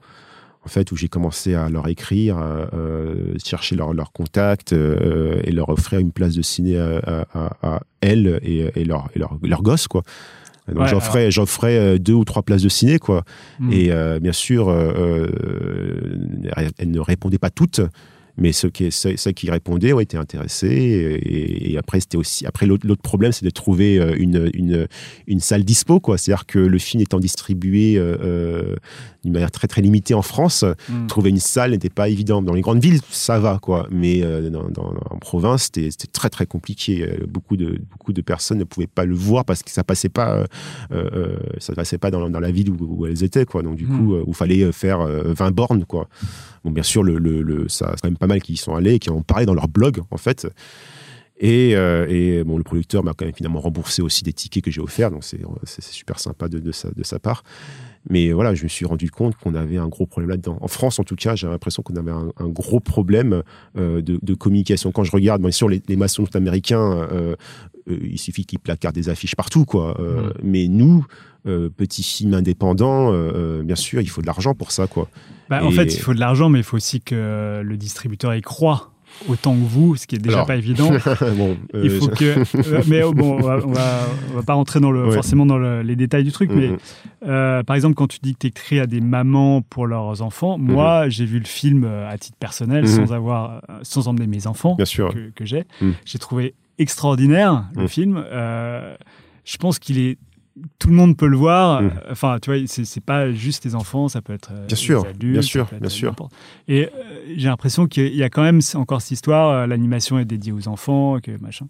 En fait, où j'ai commencé à leur écrire, euh, chercher leur, leur contact euh, et leur offrir une place de ciné à, à, à- elles et, et leur, et leur, leur gosse, quoi. Donc Ouais, j'offrais, j'offrais euh, deux ou trois places de ciné, quoi. Mm. Et euh, bien sûr, euh, euh, elles ne répondaient pas toutes, mais ceux qui, ceux, ceux qui répondaient ont été intéressés. Et, et après, c'était aussi après l'autre problème, c'est de trouver euh, une, une, une salle dispo, quoi. C'est-à-dire que le film étant distribué euh, euh, d'une manière très très limitée en France, Mm. trouver une salle n'était pas évident. Dans les grandes villes, ça va, quoi. Mais euh, dans, dans- en province, c'était très très compliqué. Beaucoup de beaucoup de personnes ne pouvaient pas le voir parce que ça passait pas, euh, ça passait pas dans, dans la ville où, où elles étaient, quoi. Donc du Mm. coup, où il fallait faire euh, 20 bornes, quoi. Bon, bien sûr, le, le, le- ça, c'est quand même pas mal qui y sont allés et qui en ont parlé dans leur blog, en fait. Et, euh, et bon, le producteur m'a quand même finalement remboursé aussi des tickets que j'ai offerts, donc c'est super sympa de, de, sa, de sa part. Mais voilà, je me suis rendu compte qu'on avait un gros problème là-dedans. En France, en tout cas, j'ai l'impression qu'on avait un, un gros problème euh, de, de communication. Quand je regarde, bien sûr, les, les maçons américains, euh, euh, il suffit qu'ils placardent des affiches partout, quoi. Euh, Mm. Mais nous, euh, petits films indépendants, euh, euh, bien sûr, il faut de l'argent pour ça, quoi. Bah, En fait, il faut de l'argent, mais il faut aussi que le distributeur y croit autant que vous, ce qui est déjà Alors, pas évident. bon, Il faut que. mais oh, bon, on va, on va, on va pas rentrer dans le, Ouais. forcément dans le- les détails du truc, mais Mhm. euh, par exemple, quand tu dis que tu écris à des mamans pour leurs enfants, moi, j'ai vu le film à titre personnel Mhm. sans avoir, sans emmener mes enfants bien sûr. que, que j'ai. Mhm. J'ai trouvé extraordinaire le Mhm. film. Euh, je pense qu'il est. Tout le monde peut le voir. Mhm. Enfin, tu vois, c'est pas juste les enfants, ça peut être Bien sûr, les adultes. bien sûr, bien sûr. Et euh, j'ai l'impression qu'il y a quand même encore cette histoire. euh, L'animation est dédiée aux enfants, que machin.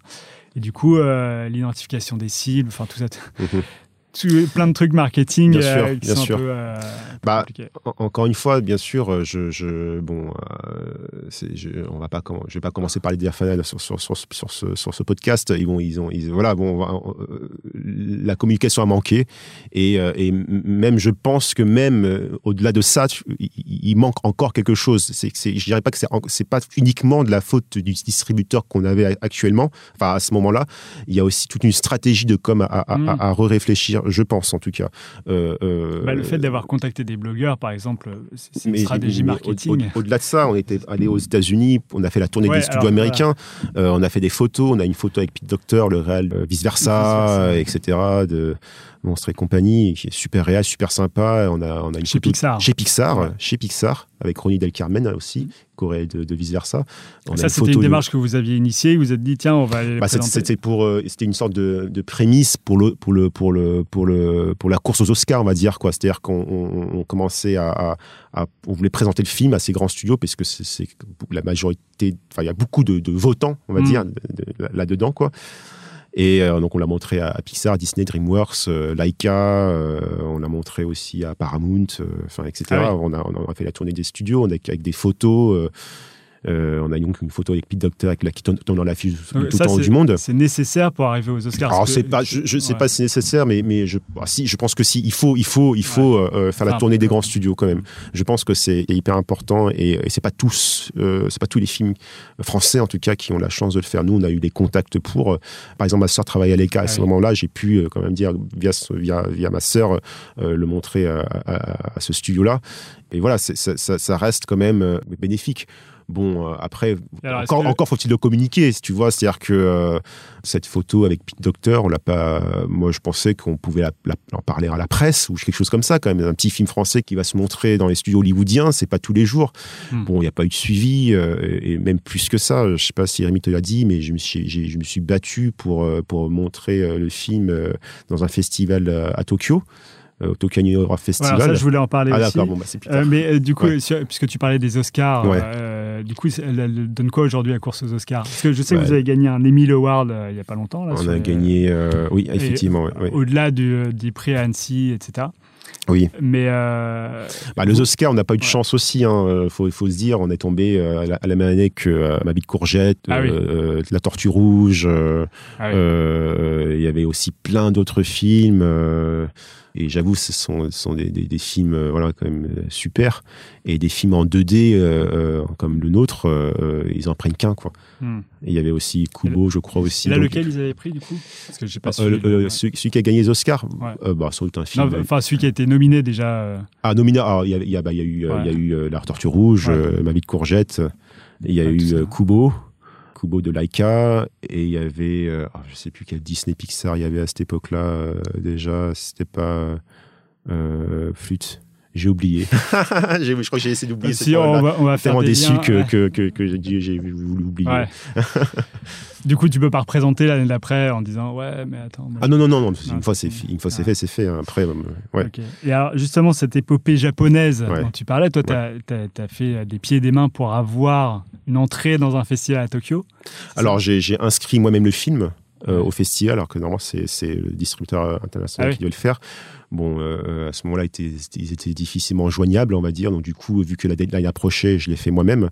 Et du coup, euh, l'identification des cibles, enfin tout ça, Mhm. Tout- plein de trucs marketing Bien euh, sûr, qui bien sont sûr. un peu euh, Bah. En- Encore une fois, bien sûr, euh, je, je bon, euh, je, on va pas, je vais pas commencer par les dire sur, sur, sur, sur ce, sur ce podcast. Ils vont, ils ont, ils, voilà, bon, va- euh, la communication a manqué et, euh, et même, je pense que même euh, au-delà de ça, tu- il, il manque encore quelque chose. C'est, c'est, je dirais pas que c'est, c'est pas uniquement de la faute du distributeur qu'on avait actuellement. Enfin, à ce moment-là, il y a aussi toute une stratégie de com à, à, Mm. à, à réfléchir, je pense en tout cas. Euh, euh, Bah, le fait d'avoir contacté des blogueurs, par exemple, c'est une stratégie mais marketing. au- au- Au-delà de ça, on était allé aux États-Unis, on a fait la tournée Ouais, des studios alors, américains, euh, on a fait des photos, on a une photo avec Pete Docter, le réel, vice versa, Vice versa. euh, etc. De, Monstre et compagnie, qui est super réel, super sympa. On a, on a une Chez Pixar. Chez Pixar, Ouais. chez Pixar, avec Ronnie Del Carmen aussi, Corée de, de vice versa. On Ça, c'était une de- démarche que vous aviez initiée. Vous vous êtes dit, tiens, on va bah, c'était- pour, euh, c'était une sorte de, de prémisse pour le, pour le, pour le, pour le, pour la course aux Oscars, on va dire quoi. C'est-à-dire qu'on on, on commençait à, à- à- on voulait présenter le film à ces grands studios parce que c'est la majorité, enfin il y a beaucoup de, de votants, on va Mm. dire, de- de- là-dedans quoi. Et euh, donc on l'a montré à, à Pixar, Disney, DreamWorks, euh, Laika, euh, on l'a montré aussi à Paramount, euh, enfin etc. Ah oui. on, a, on a fait la tournée des studios, on a, avec des photos. Euh, on a donc une photo avec Pete Docter avec la, qui tourne dans l'affiche tout le temps du monde. C'est nécessaire pour arriver aux Oscars. Alors que- pas, je, je sais Ouais. pas si c'est nécessaire, mais mais je, ah, si, je pense que si, il faut, il faut, il faut euh, faire la tournée des grands studios quand même. Je pense que c'est hyper important et, et c'est pas tous, euh, c'est pas tous les films français en tout cas qui ont la chance de le faire. Nous, on a eu des contacts pour. euh, par exemple, ma sœur travaillait à l'ECA à ce moment-là. J'ai pu quand même dire via via via ma sœur le montrer à, à- à ce studio-là. Et voilà, ça, ça, ça reste quand même bénéfique. Bon, euh, après, Alors, encore, que- encore faut-il le communiquer, si tu vois. C'est-à-dire que euh, cette photo avec Pete Docter, on l'a pas. moi, je pensais qu'on pouvait la- la- en parler à la presse ou quelque chose comme ça, quand même. Un petit film français qui va se montrer dans les studios hollywoodiens, c'est pas tous les jours. Hmm. Bon, il n'y a pas eu de suivi, euh, et même plus que ça. Je sais pas si Rémi te l'a dit, mais je me suis, je me suis battu pour, euh, pour montrer euh, le film euh, dans un festival euh, à Tokyo, euh, au Tokyo New Horror Voilà, Festival. ça, je voulais en parler ah, aussi. d'accord, bon, bah, c'est plus tard. Euh, mais euh, du coup, Ouais. sur- puisque tu parlais des Oscars, euh, du coup, elle, elle donne quoi aujourd'hui la course aux Oscars? Parce que je sais que vous avez gagné un Emmy Award euh, il y a pas longtemps. Là, On a gagné, euh, oui, effectivement. euh. Au-delà du, des prix à Annecy, etc. Oui. Mais euh, Bah, les Oscars, on n'a pas eu de Ouais. chance aussi. Il hein. faut, faut se dire, on est tombé euh, à la, à la même année que euh, Ma courgette, Ah oui. euh, La Tortue Rouge. euh, ah oui. euh, Il y avait aussi plein d'autres films. Et j'avoue, ce sont, ce sont des, des- des films euh, voilà, quand même euh, super. Et des films en 2D euh, comme le nôtre, euh, ils en prennent qu'un. quoi. Hmm. Et il y avait aussi Kubo, je crois aussi. Et là, Donc, lequel ils avaient pris du coup? Parce que j'ai pas euh, suivi. le- Ouais. celui, celui qui a gagné les Oscars, Ouais. bah, sans doute un film. Enfin, celui qui a été nominé déjà. Ah, nomina, ah, il y a, il y a- bah, il y a eu, Ouais. il y a eu La Tortue Rouge, Ouais. Ma vie de courgette, et il y a eu Kubo, Kubo de Laika, et il y avait, euh, ah, je sais plus quel Disney Pixar il y avait à cette époque-là euh, déjà, c'était pas euh, Flûte. J'ai oublié. Je crois que j'ai essayé d'oublier. si on va, on va faire tellement des déçu liens, que, que, que, que j'ai voulu oublier. Ouais. du coup, tu peux pas représenter l'année d'après en disant ouais, mais attends. moi, Ah non, non, non, non, Non, une fois c'est c'est- fi- une fois c'est Ah. fait, c'est fait. hein. Après, euh, ouais. Et alors, justement, cette épopée japonaise Ouais. dont tu parlais, toi, tu as, fait des pieds et des mains pour avoir une entrée dans un festival à Tokyo. Alors j'ai j'ai inscrit moi-même le film euh, au festival, alors que normalement c'est c'est le distributeur international Ah oui. qui doit le faire. Bon, euh, à ce moment-là, ils étaient, ils étaient difficilement joignables, on va dire. Donc du coup, vu que la deadline approchait, je l'ai fait moi-même.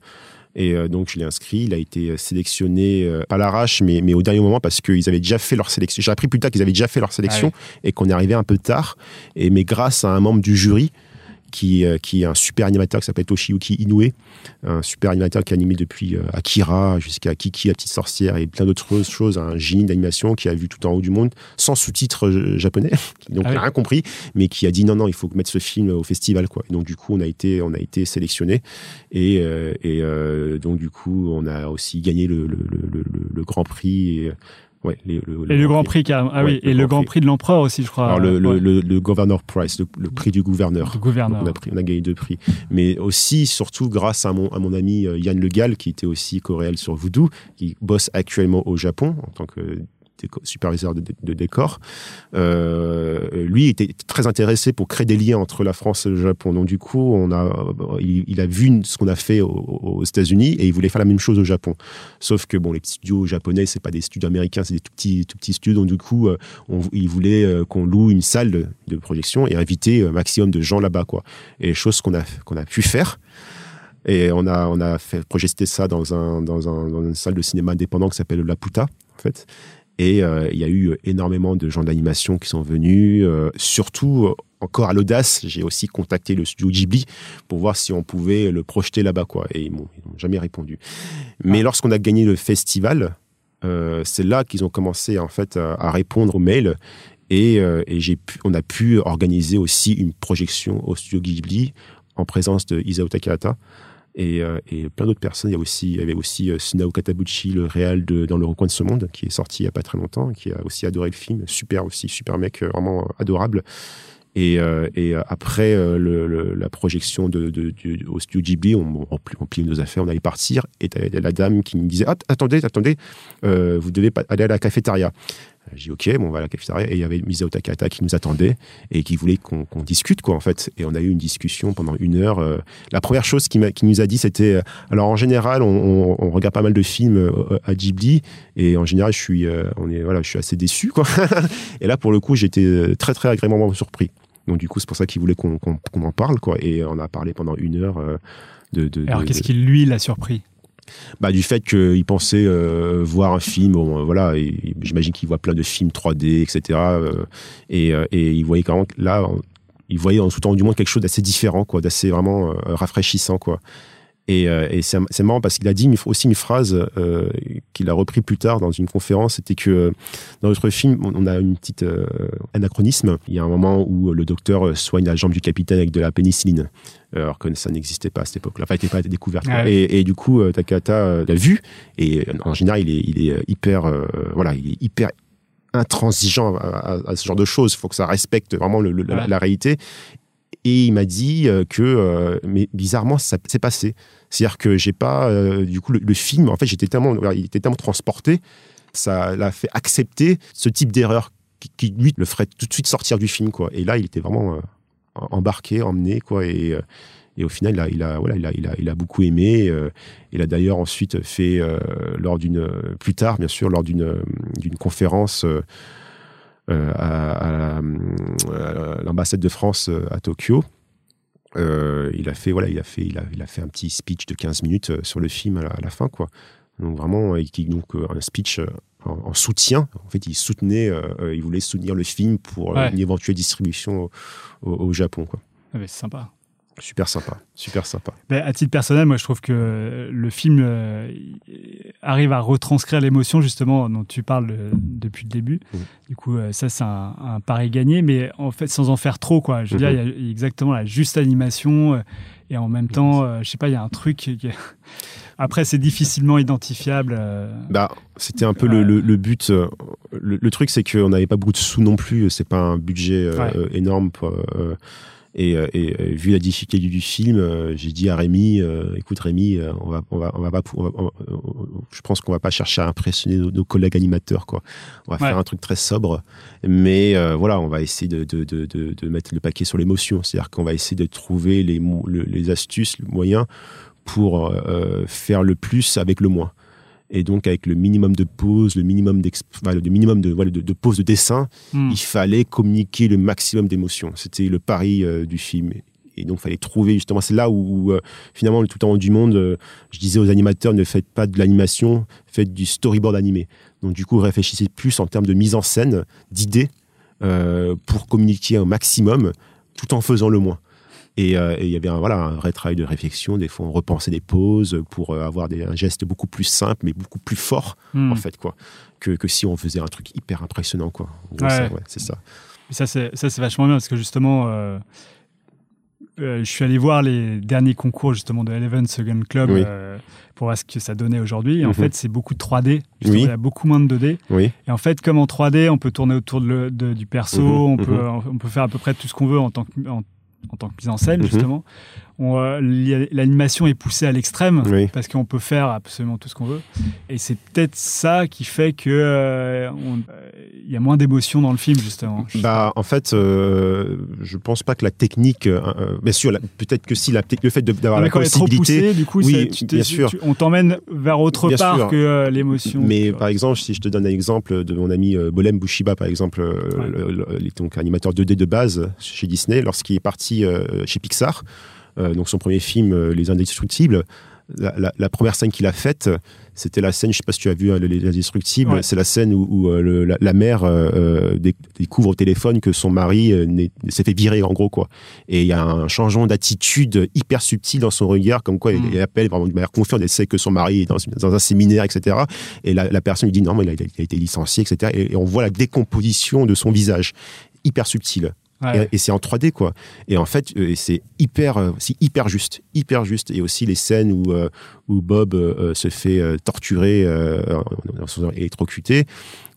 Et euh, donc je l'ai inscrit. Il a été sélectionné euh, pas à l'arrache, mais, mais au dernier moment parce qu'ils avaient déjà fait leur sélection. J'ai appris plus tard qu'ils avaient déjà fait leur sélection Ah et qu'on est arrivé un peu tard. Et mais grâce à un membre du jury qui, euh, qui est un super animateur qui s'appelle Toshiyuki Inoue, un super animateur qui a animé depuis euh, Akira jusqu'à Kiki la petite sorcière et plein d'autres choses, un génie d'animation qui a vu tout en haut du monde sans sous-titres euh, japonais, donc Ah il n'a rien compris, mais qui a dit non non il faut mettre ce film au festival quoi. Et donc du coup on a été on a été sélectionné et, et donc du coup on a aussi gagné le, le, le, le- le Grand Prix. Et, ouais, les- Et le Grand Prix. Ah oui, et le Grand Prix. Prix de l'empereur aussi, je crois. Alors le, le, Ouais. le, le Governor Prize, le, prix du gouverneur. Le gouverneur. On, a pris- on a gagné deux prix. Mais aussi, surtout, grâce à mon, à mon ami euh, Yann Le Gall, qui était aussi coréel sur Voodoo, qui bosse actuellement au Japon en tant que superviseur de, de- de décor. Euh, lui était très intéressé pour créer des liens entre la France et le Japon. Donc du coup, on a, il, a vu ce qu'on a fait au- aux États-Unis et il voulait faire la même chose au Japon. Sauf que bon, les studios japonais, c'est pas des studios américains, c'est des tout petits, tout petits studios. Donc du coup, euh, il voulait euh, qu'on loue une salle de, projection et inviter un maximum de gens là-bas, quoi. Et chose qu'on a qu'on a pu faire. Et on a on a fait projeter ça dans un dans une salle de cinéma indépendant qui s'appelle La Puta, en fait. Et euh, il y a eu énormément de gens d'animation qui sont venus. euh, surtout, euh, encore à l'audace, j'ai aussi contacté le studio Ghibli pour voir si on pouvait le projeter là-bas, quoi. Et ils m'ont jamais répondu. Mais lorsqu'on a gagné le festival, euh, c'est là qu'ils ont commencé en fait à, à répondre aux mails. Et, euh, et j'ai pu, on a pu organiser aussi une projection au studio Ghibli en présence de Isao Takahata. Et, euh, et plein d'autres personnes. Il y, a aussi, il y avait aussi euh, Sunao Katabuchi, le réal de Dans le recoin de ce monde, qui est sorti il n'y a pas très longtemps, qui a aussi adoré le film. Super aussi, super mec, euh, vraiment adorable. Et, euh, et après euh, le, le, la projection de, de, du, au studio Ghibli, on, on, on plie nos affaires, on allait partir, et la dame qui me disait ah, attendez, attendez, euh, vous devez aller à la cafétéria. J'ai dit ok, bon, on va à la cafétéria. Et il y avait Misao Takata qui nous attendait et qui voulait qu'on discute, quoi, en fait. Et on a eu une discussion pendant une heure. Euh, la première chose qu'il qui nous a dit, c'était euh, alors en général, on, on, on, regarde pas mal de films euh, à Ghibli et en général, je suis, euh, on est, voilà, je suis assez déçu, quoi. et là, pour le coup, j'étais très, très agréablement surpris. Donc du coup, c'est pour ça qu'il voulait qu'on en parle, quoi. Et on a parlé pendant une heure euh, de. de Alors de- qu'est-ce qui lui l'a surpris? Bah, du fait qu'il pensait euh, voir un film, euh, voilà, j'imagine qu'il voit plein de films 3D, etc. euh, et, il voyait quand là, il voyait en tout temps du monde quelque chose d'assez différent, quoi, d'assez vraiment rafraîchissant, quoi. Et, euh, et c'est marrant parce qu'il a dit une- aussi une phrase euh, qu'il a repris plus tard dans une conférence, c'était que euh, dans notre film, on a une petite euh, anachronisme. Il y a un moment où le docteur soigne la jambe du capitaine avec de la pénicilline, alors que ça n'existait pas à cette époque-là. Enfin, il n'était pas découvert. quoi. Ah oui. et, et du coup, Takata l'a vu et en général, il est, il est hyper, voilà, il est hyper intransigeant à, à- à ce genre de choses. Il faut que ça respecte vraiment le- le- la, Ouais. la réalité. Et il m'a dit euh, que, euh, mais bizarrement, ça s'est passé. C'est-à-dire que j'ai pas, euh, du coup, le, film, en fait, j'étais tellement, il était tellement transporté, ça l'a fait accepter ce type d'erreur qui, lui, le ferait tout de suite sortir du film, quoi. Et là, il était vraiment embarqué, emmené, quoi. Et, et au final, il a, il a, voilà, il a, il a, il a beaucoup aimé. il a d'ailleurs ensuite fait, lors d'une, plus tard, bien sûr, lors d'une, d'une conférence. Euh, euh, à, l'ambassade de France euh, à Tokyo. Euh, il a fait voilà, il a fait, il a, il a fait un petit speech de 15 minutes sur le film à la, à la fin quoi. Donc vraiment, qui, donc un speech en, en soutien. En fait, il soutenait, euh, il voulait soutenir le film pour Ouais. une éventuelle distribution au, au- au Japon quoi. Ah, mais C'est sympa. Super sympa, super sympa. Ben, à titre personnel, moi je trouve que le film euh, arrive à retranscrire l'émotion justement dont tu parles euh, depuis le début. Mhm. Du coup, euh, ça c'est un, un pari gagné, mais en fait sans en faire trop quoi. Je veux dire, il y a exactement la juste animation et en même temps, euh, je sais pas, il y a un truc. Qui... Après, c'est difficilement identifiable. Bah, c'était un peu le, le- le but. Le, le truc, c'est qu'on n'avait pas beaucoup de sous non plus. C'est pas un budget Ouais. énorme. pour, et, euh, et, euh, vu la difficulté du film, euh, j'ai dit à Rémi, euh, écoute Rémi, euh, on va, on va, on va pas, on va- on- je pense qu'on va pas chercher à impressionner nos, nos collègues animateurs, quoi. On va Ouais. faire un truc très sobre, mais euh, voilà, on va essayer de, de, de, de, de mettre le paquet sur l'émotion. C'est-à-dire qu'on va essayer de trouver les, les astuces, le moyen pour euh, faire le plus avec le moins et donc avec le minimum de pauses, le minimum enfin, le minimum de voilà de, de pauses de dessin, hmm. il fallait communiquer le maximum d'émotions. C'était le pari euh, du film. Et donc, il fallait trouver justement. C'est là où, où, euh, finalement, le tout temps du monde, euh, je disais aux animateurs ne faites pas de l'animation, faites du storyboard animé. Donc, du coup, réfléchissez plus en termes de mise en scène, d'idées, pour communiquer un maximum, tout en faisant le moins. Et euh, et il y avait un, voilà, un vrai travail de réflexion. Des fois, on repensait des pauses pour euh, avoir des, un geste beaucoup plus simple, mais beaucoup plus fort, Hmm. en fait, quoi. Que, que si on faisait un truc hyper impressionnant, quoi. Ouais. ouais, c'est ça. Ça, c'est ça, c'est vachement bien parce que justement, euh, je suis allé voir les derniers concours justement de Eleven Second Club Oui. euh, pour voir ce que ça donnait aujourd'hui. Et en Mhm. fait, c'est beaucoup de 3D. Justement, Oui. Il y a beaucoup moins de 2D. Oui. Et en fait, comme en 3D, on peut tourner autour de le- de- du perso, Mhm, on, mhm. peut, on peut faire à peu près tout ce qu'on veut en tant que, en, en tant que mise en scène, Mhm. justement. Euh, L'animation est poussée à l'extrême Oui. parce qu'on peut faire absolument tout ce qu'on veut. Et c'est peut-être ça qui fait que euh, on- euh, il y a moins d'émotion dans le film, justement. Bah, en fait, euh, je pense pas que la technique, euh, euh, bien sûr, peut-être que si la, le fait d'avoir la trop possibilité, poussée, du coup, oui, tu bien sûr. tu- on t'emmène vers autre Bien part sûr. que euh, l'émotion. Mais vois. par exemple, si je te donne un exemple de mon ami euh, Bolem Bushiba, par exemple, Ouais. le- le- il est donc animateur 2D de base chez Disney, lorsqu'il est parti chez Pixar, donc son premier film, Les Indestructibles, la, la- la première scène qu'il a faite, c'était la scène, je sais pas si tu as vu hein, Les Indestructibles, Ouais. c'est la scène où, où, euh, le- la, la mère euh, euh, dé- découvre au téléphone que son mari s'est fait virer, en gros, quoi. Et il y a un changement d'attitude hyper subtil dans son regard, comme quoi Mm. elle, elle appelle vraiment de manière confiante, elle sait que son mari est dans, dans un séminaire, etc. Et la, la personne lui dit non, mais il a, il a été licencié, etc. Et, et on voit la décomposition de son visage, hyper subtil. Et, et c'est en 3D quoi. Et en fait euh, c'est hyper euh, c'est hyper juste hyper juste. Et aussi les scènes où euh, où Bob se fait torturer euh,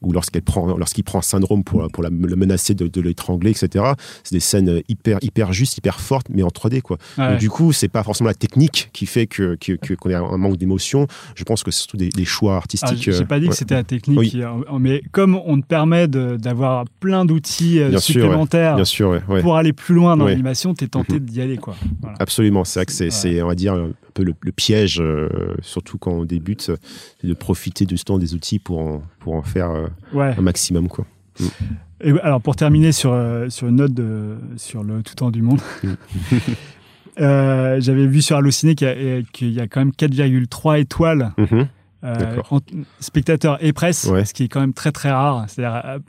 ou lorsqu'elle prend lorsqu'il prend un syndrome pour pour la, le menacer de, de l'étrangler etc c'est des scènes hyper hyper justes hyper fortes mais en 3D quoi Ouais. donc, du coup c'est pas forcément la technique qui fait que que- que- qu'on ait un manque d'émotion je pense que c'est surtout des, des choix Alors, artistiques j'ai j'ai euh, pas dit que ouais. c'était la technique, Oui. euh, mais comme on te permet d'avoir plein d'outils euh, sûr, ouais. supplémentaires bien sûr ouais. pour aller plus loin dans l'animation, t'es tenté d'y aller, quoi. Voilà. Absolument, c'est vrai que c'est, on va dire, peu le, le piège, euh, surtout quand on débute, c'est de profiter justement des outils pour en, pour en faire euh, Ouais. un maximum. Quoi. Et alors pour terminer sur, euh, sur une note de, sur le tout temps du monde, euh, j'avais vu sur Allociné qu'il y, y a quand même 4,3 étoiles Mhm. Euh, en- spectateurs et presse, Ouais. ce qui est quand même très très rare. C'est-à-dire euh,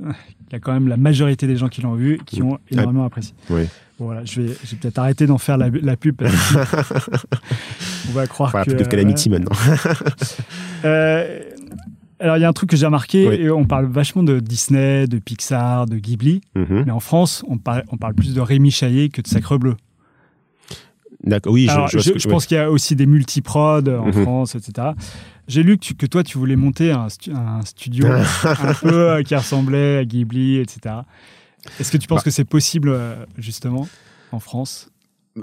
il y a quand même la majorité des gens qui l'ont vu qui ont énormément apprécié. Oui. Bon, voilà, je vais, vais peut-être arrêter d'en faire la, la pub. on va croire Voilà, que. plutôt que Calamity maintenant. Euh, alors, il y a un truc que j'ai remarqué, Oui. et on parle vachement de Disney, de Pixar, de Ghibli, Mhm. mais en France, on parle, on parle plus de Rémi Chaillet que de Sacre Bleu. D'accord, oui, je, Alors, je je, je pense qu'il y a aussi des multiprods en Mhm. France, etc. J'ai lu que, tu- que toi, tu voulais monter un, stu- un studio un peu euh, qui ressemblait à Ghibli, etc. Est-ce que tu penses Bah. que c'est possible, euh, justement, en France?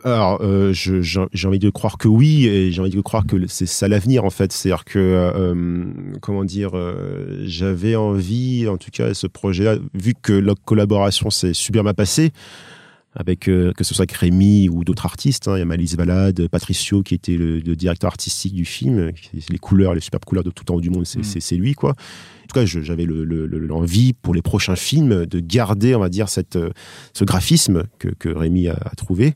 Alors, euh, j'ai j'ai envie de croire que oui, et j'ai envie de croire que c'est ça l'avenir en fait. C'est-à-dire que, euh, comment dire, euh, j'avais envie, en tout cas, ce projet-là, vu que la collaboration s'est super bien passée, avec euh, que ce soit avec Rémi ou d'autres artistes, hein, il y a Malise Valade, Patricio qui était le, le directeur artistique du film, les couleurs, les superbes couleurs de tout en haut du monde, c'est Mm. lui quoi. Tout cas, j'avais le- le- le- l'envie pour les prochains films de garder, on va dire, cette, euh, ce graphisme que, que Rémi a, a trouvé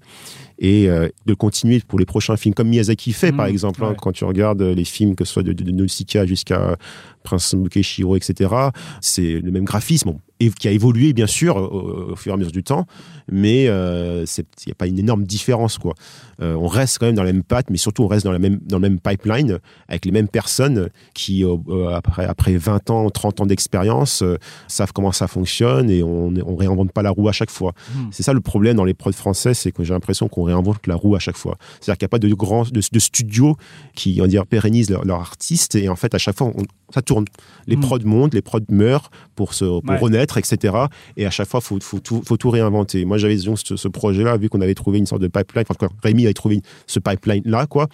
et euh, de continuer pour les prochains films comme Miyazaki fait par Mm, exemple hein, quand tu regardes les films que ce soit de, de, de Nausicaa jusqu'à Prince Mukeshiro etc c'est le même graphisme et qui a évolué bien sûr au, au fur et à mesure du temps mais euh, il n'y a pas une énorme différence quoi. Euh, on reste quand même dans la même patte mais surtout on reste dans, la même, dans le même pipeline avec les mêmes personnes qui euh, euh, après, après 20 ans 30 ans d'expérience euh, savent comment ça fonctionne et on ne réinvente pas la roue à chaque fois Hmm. c'est ça le problème dans les prods français, c'est que j'ai l'impression qu'on réinvente la roue à chaque fois. C'est-à-dire qu'il n'y a pas de grands de, de studios qui on dire pérennisent leur, leur artiste et en fait à chaque fois on- ça tourne. Les Mm. prods montent, les prods meurent pour se pour Ouais. renaître, etc. Et à chaque fois faut faut tout, faut tout réinventer. Moi j'avais ce, ce projet-là vu qu'on avait trouvé une sorte de pipeline, enfin quoi, Rémi avait trouvé ce pipeline là quoi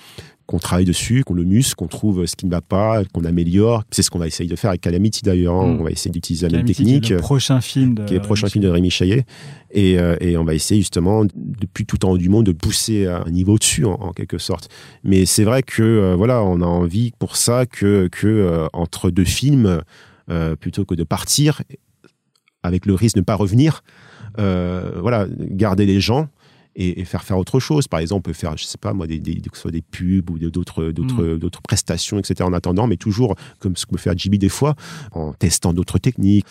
qu'on travaille dessus, qu'on le muscle, qu'on trouve ce qui ne va pas, qu'on améliore. C'est ce qu'on va essayer de faire avec Calamity d'ailleurs. hein. Mm. On va essayer d'utiliser la même Calamity, qui est technique Le prochain film de. qui est le prochain Rémi film de Rémi Chaillet. Et, euh, et on va essayer justement, depuis tout en haut du monde, de pousser à un niveau au-dessus, en, en quelque sorte. Mais c'est vrai que, euh, voilà, on a envie pour ça que, que euh, entre deux films, plutôt que de partir, avec le risque de ne pas revenir, voilà, garder les gens. Et, et faire faire autre chose. Par exemple, on peut faire, je sais pas moi, des, des, que ce soit des pubs ou d'autres d'autres d'autres prestations, etc. En attendant, mais toujours comme ce que peut faire JB des fois, en testant d'autres techniques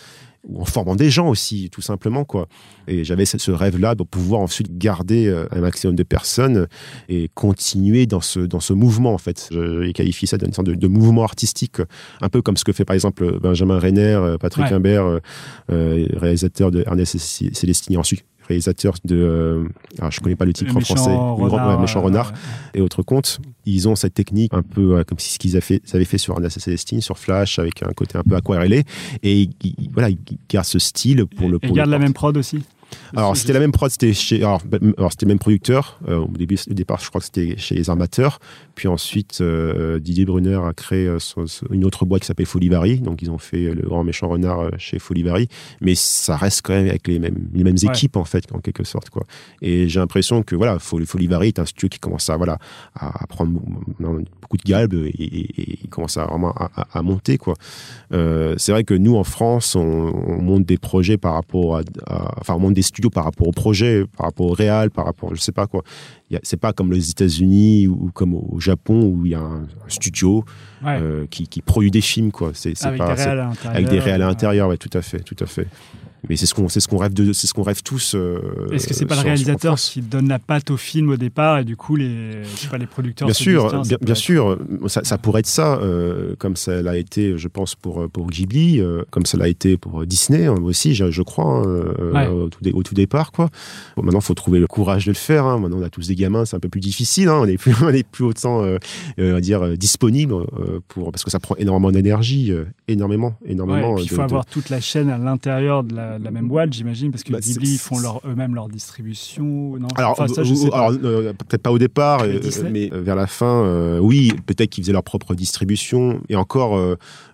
ou en formant des gens aussi, tout simplement quoi. Et j'avais ce, rêve-là de pouvoir ensuite garder euh, un maximum de personnes et continuer dans ce dans ce mouvement en fait. Je, je qualifie ça d'une sorte de, de mouvement artistique, un peu comme ce que fait par exemple Benjamin Renner, euh, Patrick Ouais. Imbert, euh, réalisateur de Ernest Célestini, ensuite réalisateur de, euh, alors je connais pas le titre Le en méchant français, renard, Ouais, méchant euh, renard et autres contes, ils ont cette technique un peu euh, comme si ce qu'ils avaient fait, ils sur Ernest et Célestine, sur Flash, avec un côté un peu aquarellé, et ils, ils- voilà, ils gardent ce style pour le. Et Pour garde le la même prod aussi? Alors c'était la même prod, c'était chez, alors, bah, alors, c'était le même producteur. euh, au début, au départ, je crois que c'était chez les armateurs. Puis ensuite, euh, Didier Brunner a créé euh, son- une autre boîte qui s'appelle Folivari. Donc ils ont fait le grand méchant renard chez Folivari, mais ça reste quand même avec les mêmes les mêmes Ouais. équipes en fait, en quelque sorte quoi. Et j'ai l'impression que voilà, Fol- Folivari est un studio qui commence à voilà à, prendre beaucoup de galbe et, et- et il commence à vraiment à, à- à monter quoi. Euh, c'est vrai que nous en France, on, on monte des projets par rapport à, à- enfin on monte des studios par rapport au projet, par rapport au réal, par rapport je sais pas quoi. C'est pas comme les États-Unis ou comme au Japon où il y a un, studio Ouais. euh, qui, qui produit des films quoi. C'est avec pas des réels à l'intérieur. avec des réels à l'intérieur, ouais, tout à fait, tout à fait. Mais c'est ce qu'on c'est ce qu'on rêve de c'est ce qu'on rêve tous. euh, Est-ce que c'est pas le sur- réalisateur qui donne la patte au film au départ et du coup les, je sais pas, les producteurs Bien sûr, bien, bien être- sûr, ça, ça pourrait être ça, euh, comme ça l'a été, je pense, pour, pour Ghibli, euh, comme ça l'a été pour Disney hein, aussi, je, je crois, hein, euh, Ouais. au, tout au tout départ. Quoi. Bon, maintenant, faut trouver le courage de le faire. hein. Maintenant, on a tous des gamins, c'est un peu plus difficile. hein. On n'est plus, on n'est plus autant, euh, euh, va dire, euh, disponible euh, pour, parce que ça prend énormément d'énergie, euh, énormément, Ouais, énormément. il faut de- avoir toute la chaîne à l'intérieur de la, la même boîte, j'imagine, parce que Bah, Ghibli font leur, eux-mêmes leur distribution. Non? Alors, Enfin, ça, je euh, sais pas. alors, euh, peut-être pas au départ, euh, mais vers la fin, euh, oui, peut-être qu'ils faisaient leur propre distribution. Et encore,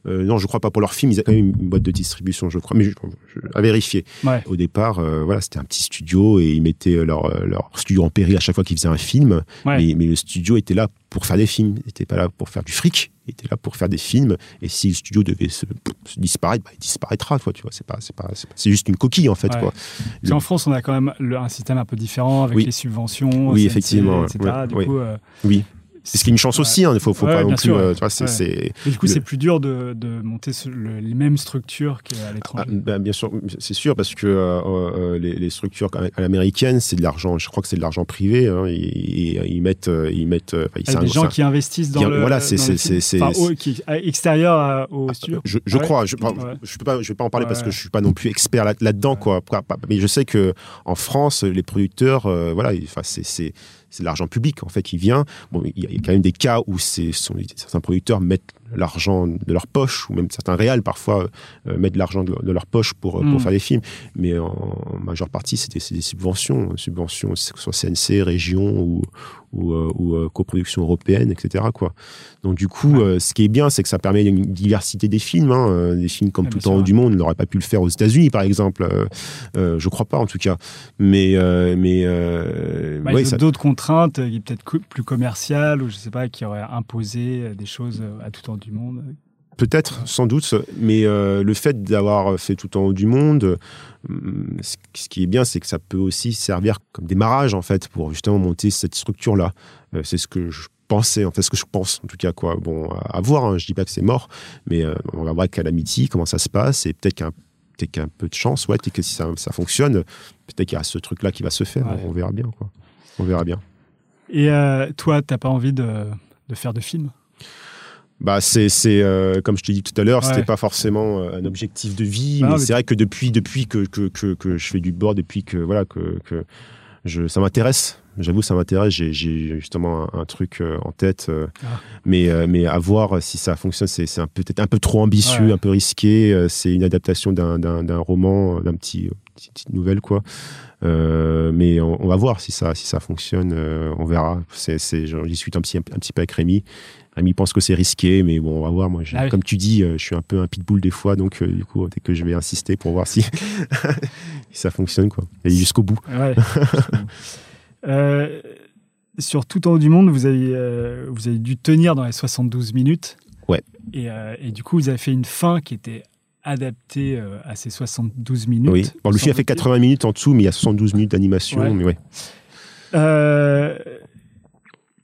euh, non, je crois pas pour leur film, ils avaient quand même une boîte de distribution, je crois, mais je, je- à vérifier. Ouais. Au départ, euh, voilà, c'était un petit studio et ils mettaient leur, euh, leur studio en péril à chaque fois qu'ils faisaient un film. Ouais. Mais, mais le studio était là pour faire des films, il était pas là pour faire du fric, il était là pour faire des films. Et si le studio devait se, se disparaître, bah, il disparaîtra, quoi, tu vois. C'est pas, c'est pas, c'est juste une coquille en fait, Ouais. quoi. Parce qu'en France, on a quand même le- un système un peu différent avec Oui. les subventions, Oui, effectivement, etc. du coup, euh, Oui. C'est ce qui est une chance aussi, il faut, faut Ouais, pas non plus. sûr, euh, ouais. tu vois, c'est, Ouais. Et du coup, Le- c'est plus dur de, de monter ce- le- les mêmes structures qu'à Ah, l'étranger. ben, bien sûr, c'est sûr, parce que euh, euh, les, les structures à l'américaine, c'est de l'argent, je crois que c'est de l'argent privé. Hein, et- ils mettent. euh, Ils mettent euh, c'est a un- des gens qui investissent dans qui- le. voilà, c'est- Enfin, au- qui, extérieur au studio. Je, je Ah crois, je, je vais pas en parler parce que je suis pas non plus expert là, là-dedans, quoi. Mais je sais que en France, les producteurs, euh, voilà, c'est, c'est, de l'argent public en fait qui vient. Bon, il y a quand même des cas où certains producteurs mettent l'argent de leur poche, ou même certains réals parfois euh, mettent de l'argent de, de leur poche pour, pour Mm. faire des films. Mais en, en majeure partie, c'est des, c'est des subventions, subventions, que ce soit CNC, région ou, ou, euh, ou, euh, coproduction européenne, etc. Quoi. Donc du coup, euh, ce qui est bien, c'est que ça permet une diversité des films. hein, euh, des films comme Tout en haut du monde, on n'aurait pas pu le faire aux États-Unis, par exemple. Euh, euh, je crois pas, en tout cas. Mais, euh, mais euh, Bah, ouais, ça- d'autres contraintes, euh, peut-être plus commerciales, ou je sais pas, qui auraient imposé euh, des choses euh, à tout en du monde. Peut-être, sans doute, mais euh, le fait d'avoir fait tout en haut du monde, euh, ce qui est bien, c'est que ça peut aussi servir comme démarrage, en fait, pour justement monter cette structure-là. Euh, c'est ce que je pensais, en fait, ce que je pense, en tout cas, quoi. Bon, à voir, hein, je dis pas que c'est mort, mais euh, on va voir avec Calamity comment ça se passe, et peut-être qu'un qu'un peu de chance, ouais, peut-être que si ça, ça fonctionne, peut-être qu'il y a ce truc-là qui va se faire, Ouais. on verra bien, quoi. On verra bien. Et toi, t'as pas envie de, de faire de film Bah c'est c'est euh, comme je te dis tout à l'heure, Ouais. c'était pas forcément euh, un objectif de vie, mais, mais c'est vrai que depuis depuis que que, que que je fais du board, depuis que voilà que que je ça m'intéresse. J'avoue, ça m'intéresse. J'ai justement un, un truc euh, en tête, euh, Ah. mais euh, mais à voir si ça fonctionne. C'est c'est un peu- peut-être un peu trop ambitieux, Ouais. un peu risqué. C'est une adaptation d'un d'un d'un roman, d'un petit petite, nouvelle quoi. Euh, mais on, on va voir si ça si ça fonctionne. on verra. C'est j'en discute un petit un petit peu avec Rémi. Rémi pense que c'est risqué, mais bon, on va voir. Moi, Ah oui. comme tu dis, euh, je suis un peu un pitbull des fois, donc euh, du coup, dès que je vais insister pour voir si, ça fonctionne, quoi. Et jusqu'au bout. Ouais. Euh, sur tout en haut du monde, vous avez, euh, vous avez dû tenir dans les 72 minutes. Ouais. Et, euh, et du coup, vous avez fait une fin qui était adaptée à ces 72 minutes. Oui. Bon, le film a fait semble-t-il. 80 minutes en dessous, mais il y a 72 minutes d'animation. Ouais. Mais ouais.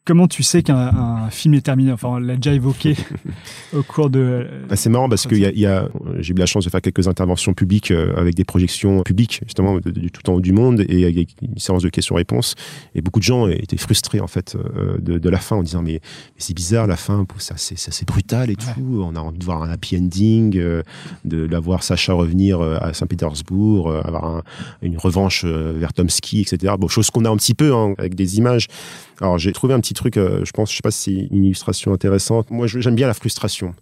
Euh, comment tu sais qu'un un film est terminé? Enfin, on l'a déjà évoqué au cours de. Bah, c'est marrant parce que y a, y a, j'ai eu la chance de faire quelques interventions publiques euh, avec des projections publiques, justement, de, de tout en haut du monde, et avec une séance de questions-réponses. Et beaucoup de gens étaient frustrés, en fait, euh, de, de la fin, en disant Mais, mais c'est bizarre, la fin, ça, c'est, brutal et tout. On a envie de voir un happy ending, euh, de, d'avoir Sacha revenir euh, à Saint-Pétersbourg, euh, avoir un- une revanche euh, vers Tomsky, etc. Bon, chose qu'on a un petit peu hein, avec des images. Alors, j'ai trouvé un petit truc, euh, je pense, je sais pas si c'est une illustration intéressante. Moi, j'aime bien la frustration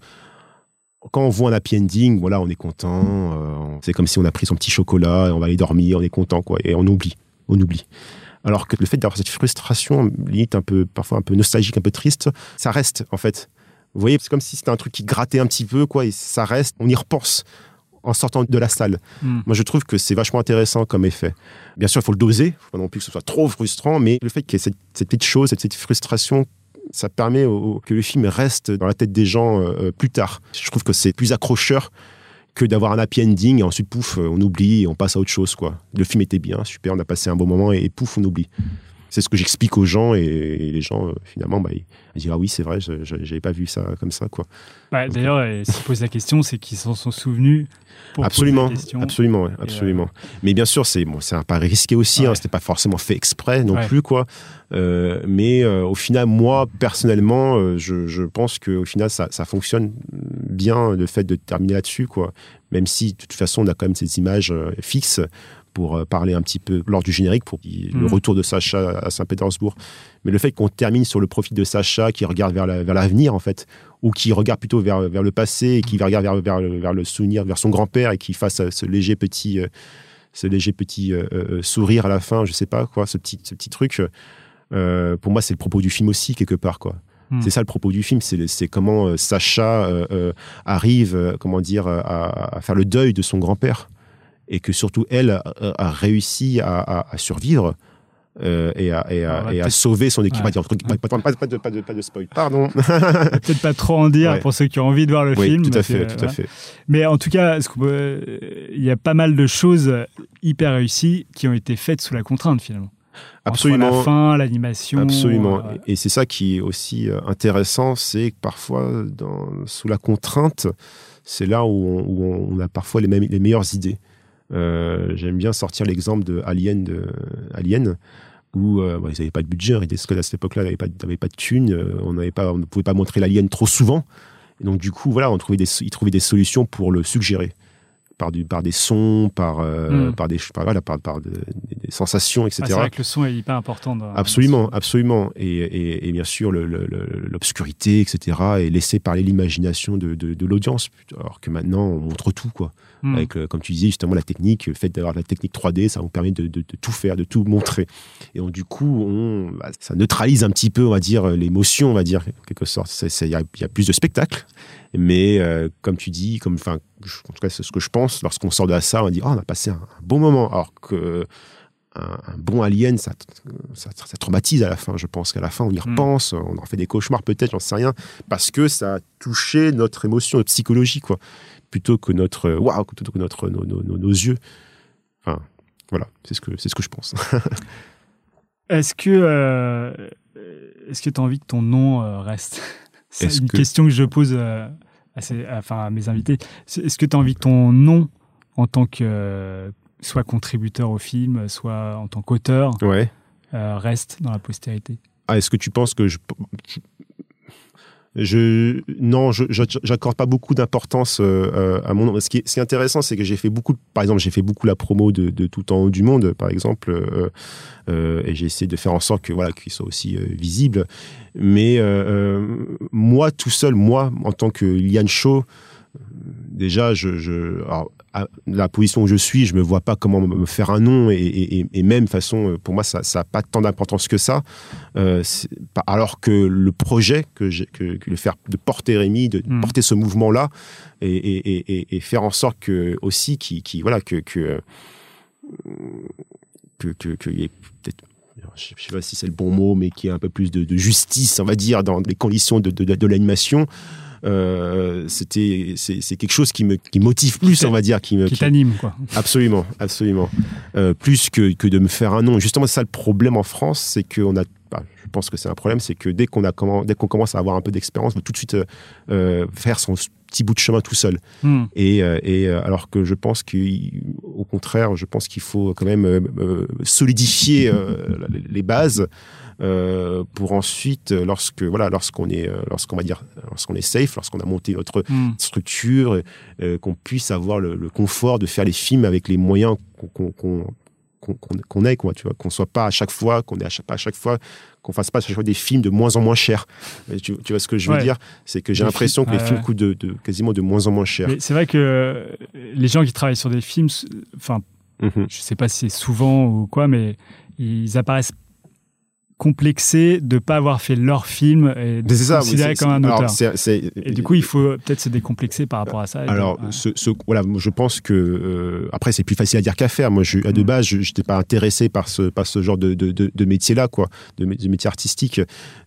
quand on voit un happy ending, voilà, on est content. euh, c'est comme si on a pris son petit chocolat, et on va aller dormir, on est content, quoi, et on oublie, on oublie. Alors que le fait d'avoir cette frustration, limite un peu, parfois un peu nostalgique, un peu triste, ça reste en fait. Vous voyez, c'est comme si c'était un truc qui grattait un petit peu, quoi, et ça reste. On y repense en sortant de la salle. Hmm. Moi, je trouve que c'est vachement intéressant comme effet. Bien sûr, il faut le doser, il faut pas non plus que ce soit trop frustrant, mais le fait qu'il y ait cette, cette petite chose, cette petite frustration, ça permet au- que le film reste dans la tête des gens euh, plus tard. Je trouve que c'est plus accrocheur que d'avoir un happy ending et ensuite, pouf, euh, on oublie et on passe à autre chose. quoi. Le film était bien, super, on a passé un bon moment et, pouf, on oublie. C'est ce que j'explique aux gens et, et les gens euh, finalement bah, ils, ils disent ah oui c'est vrai j'avais pas vu ça comme ça quoi Ouais, D'ailleurs, euh, s'ils posent la question, c'est qu'ils s'en sont souvenus pour absolument poser la question. absolument ouais, absolument mais bien sûr c'est bon c'est un pari risqué aussi hein, Ouais. c'était pas forcément fait exprès non Ouais. plus quoi Euh, mais euh, au final moi personnellement euh, je, je pense que au final ça, ça fonctionne bien le fait de terminer là-dessus quoi même si de toute façon on a quand même ces images euh, fixes pour euh, parler un petit peu lors du générique pour le Mhm. retour de Sacha à Saint-Pétersbourg. Mais le fait qu'on termine sur le profil de Sacha qui regarde vers la- vers l'avenir en fait, ou qui regarde plutôt vers, vers le passé et qui regarde vers, vers, le- vers le souvenir, vers son grand-père et qui fasse euh, ce léger petit, euh, ce léger petit euh, euh, sourire à la fin, je sais pas quoi, ce petit, ce petit truc. pour moi, c'est le propos du film aussi quelque part quoi. Hmm. C'est ça le propos du film, c'est comment Sacha euh, euh, arrive, euh, comment dire, à, à faire le deuil de son grand-père et que surtout elle a, a réussi à, à- à survivre euh, et, à, et, à- On va et à peut-être- sauver son équipe. Ouais. Pas, pas- pas- pas de, pas, de, pas de spoil, pardon. Peut-être pas trop en dire Ouais. pour ceux qui ont envie de voir le oui, film. tout à fait, que, tout à fait. Mais en tout cas, il y a pas mal de choses hyper réussies qui ont été faites sous la contrainte finalement. Entre Absolument. la fin, l'animation. Absolument. euh, Et et c'est ça qui est aussi euh, intéressant, c'est que parfois, dans, sous la contrainte, c'est là où on, où on a parfois les, mêmes- les meilleures idées. Euh, J'aime bien sortir l'exemple de Alien, Alien où euh, bon, ils n'avaient pas de budget, Scott à cette époque-là n'avait pas, pas de thunes, euh, on, ne pouvait pas montrer l'Alien trop souvent. Et donc du coup, voilà, on trouvait ils trouvaient des solutions pour le suggérer. Par, du, par des sons, par, euh, Mm. par, des, par, voilà, par, par de- des, sensations, etc. ah, c'est vrai que le son est hyper important. Dans, Absolument, absolument. Et, et- et bien sûr, l'obscurité, etc., est laissée parler l'imagination de, de- de l'audience. Alors que maintenant, on montre tout, quoi. Hmm. Avec, euh, comme tu disais, justement, la technique, le fait d'avoir la technique 3D, ça nous permet de, tout faire, de tout montrer. Et donc, du coup, on, bah, ça neutralise un petit peu, on va dire, l'émotion, on va dire, en quelque sorte. Il y, a- il y a plus de spectacle. Mais, euh, comme tu dis, comme, en tout cas, c'est ce que je pense, lorsqu'on sort de la salle, on dit, oh, on a passé un, bon moment. Alors que un, un bon alien, ça, ça, ça traumatise à la fin. Je pense qu'à la fin, on y Mm. repense, on en fait des cauchemars peut-être, j'en sais rien, parce que ça a touché notre émotion, notre psychologie, quoi, plutôt que notre waouh, plutôt que notre nos, nos- nos- nos yeux. Enfin, voilà, c'est ce que c'est ce que je pense. Est-ce que euh, est-ce que tu as envie que ton nom euh, reste? C'est une que- question que je pose euh, à, ces- à- enfin, à mes invités. Est-ce que tu as envie que ton nom, en tant que euh, soit contributeur au film, soit en tant qu'auteur, ouais. euh, reste dans la postérité? Ah, est-ce que tu penses que je je non, je j'accorde pas beaucoup d'importance euh, euh, à mon nom. Ce qui est, ce qui est intéressant, c'est que j'ai fait beaucoup, par exemple, j'ai fait beaucoup la promo de, de tout en haut du monde, par exemple, euh, euh, et j'ai essayé de faire en sorte que voilà qu'il soit aussi euh, visible. Mais euh, moi, tout seul, moi, en tant que Liane Shaw, déjà, je, je alors, à la position où je suis, je me vois pas comment me faire un nom et, et, et même façon, euh, pour moi, ça n'a pas tant d'importance que ça. Euh, alors que le projet que que, que le faire de porter Rémi, de Mm. porter ce mouvement-là et, faire en sorte que aussi qui, qui voilà que que que que- qu'il y ait peut-être je je sais pas si c'est le bon mot, mais qu'il y ait un peu plus de, de justice, on va dire, dans les conditions de, de, de l'animation. Euh, c'était c'est quelque chose qui me qui motive plus on va dire qui me qui t'anime quoi Absolument, absolument. Euh, plus que, que de me faire un nom. Justement, c'est ça le problème en France, c'est qu'on a. bah, je pense que c'est un problème, c'est que dès qu'on a comment, dès qu'on commence à avoir un peu d'expérience, on tout de suite euh, faire son petit bout de chemin tout seul. Hmm. Et, et alors que je pense qu'au contraire, je pense qu'il faut quand même euh, euh, solidifier euh, les- bases euh, pour ensuite, lorsque voilà, lorsqu'on est, lorsqu'on va dire, lorsqu'on est safe, lorsqu'on a monté notre Hmm. structure, qu'on puisse avoir le, le confort de faire les films avec les moyens qu'on qu'on qu'on ait, quoi, tu vois, qu'on soit pas à chaque fois, qu'on ait à chaque, pas à chaque fois, qu'on fasse pas à chaque fois des films de moins en moins chers. Tu, tu vois ce que je veux Ouais. dire? C'est que j'ai l'impression que les films coûtent de, de- quasiment de moins en moins cher. C'est vrai que euh, les gens qui travaillent sur des films, enfin, Mhm. je sais pas si c'est souvent ou quoi, mais ils apparaissent complexés de pas avoir fait leur film et de mais c'est- comme un auteur. Et du coup, il faut peut-être se décomplexer par rapport à ça. Alors, dire, ouais. ce, ce- voilà, je pense que euh, après c'est plus facile à dire qu'à faire. Moi, je, à de Mm. base, je n'étais pas intéressé par ce par ce genre de, de, de, de métier-là, quoi, de, mé- de métier artistique.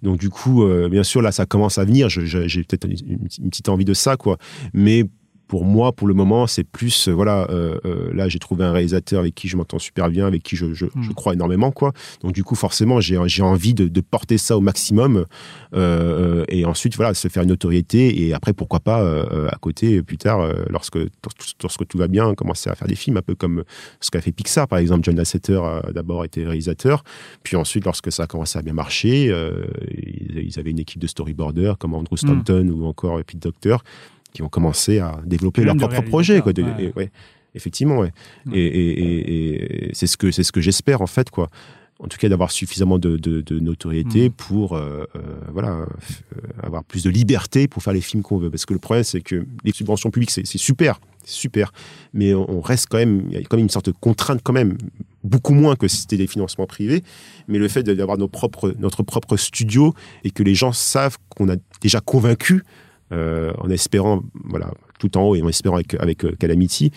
Donc du coup, euh, bien sûr, là, ça commence à venir. J'ai peut-être une, une petite envie de ça, quoi. Mais pour moi, pour le moment, c'est plus, euh, voilà, euh, euh, là, j'ai trouvé un réalisateur avec qui je m'entends super bien, avec qui je, je, je, Mm. crois énormément, quoi. Donc, du coup, forcément, j'ai envie de, de porter ça au maximum et ensuite, voilà, se faire une notoriété et après, pourquoi pas, à côté, plus tard, lorsque, lorsque tout va bien, commencer à faire des films, un peu comme ce qu'a fait Pixar, par exemple. John Lasseter a d'abord été réalisateur, puis ensuite, lorsque ça a commencé à bien marcher, ils, ils avaient une équipe de storyboarders comme Andrew Stanton ou encore Pete Docter qui ont commencé à développer leur propre projet. Quoi, de- ouais. et- ouais, effectivement, ouais. Et, et- et- et c'est ce que c'est ce que j'espère en fait, quoi. En tout cas, d'avoir suffisamment de, de- de notoriété Mm. pour euh, euh, voilà euh, avoir plus de liberté pour faire les films qu'on veut. Parce que le problème, c'est que les subventions publiques, c'est super, super, mais on on reste quand même, il y a quand même une sorte de contrainte quand même, beaucoup moins que si c'était des financements privés. Mais le fait d'avoir nos propres, notre propre studio et que les gens savent qu'on a déjà convaincu, euh, en espérant, voilà, tout en haut et en espérant avec, avec euh, Calamity,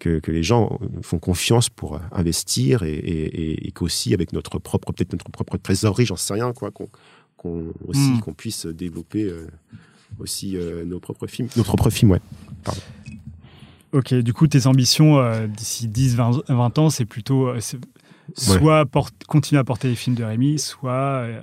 que, que les gens font confiance pour euh, investir et, et, et- et qu'aussi avec notre propre, peut-être notre propre trésorerie, j'en sais rien, quoi, qu'on qu'on aussi Mm. qu'on puisse développer euh, aussi euh, nos propres films. Nos propres films, ouais. Ok, du coup, tes ambitions euh, d'ici 10, 20, 20 ans, c'est plutôt euh, soit porte- continuer à porter les films de Rémi, soit. euh,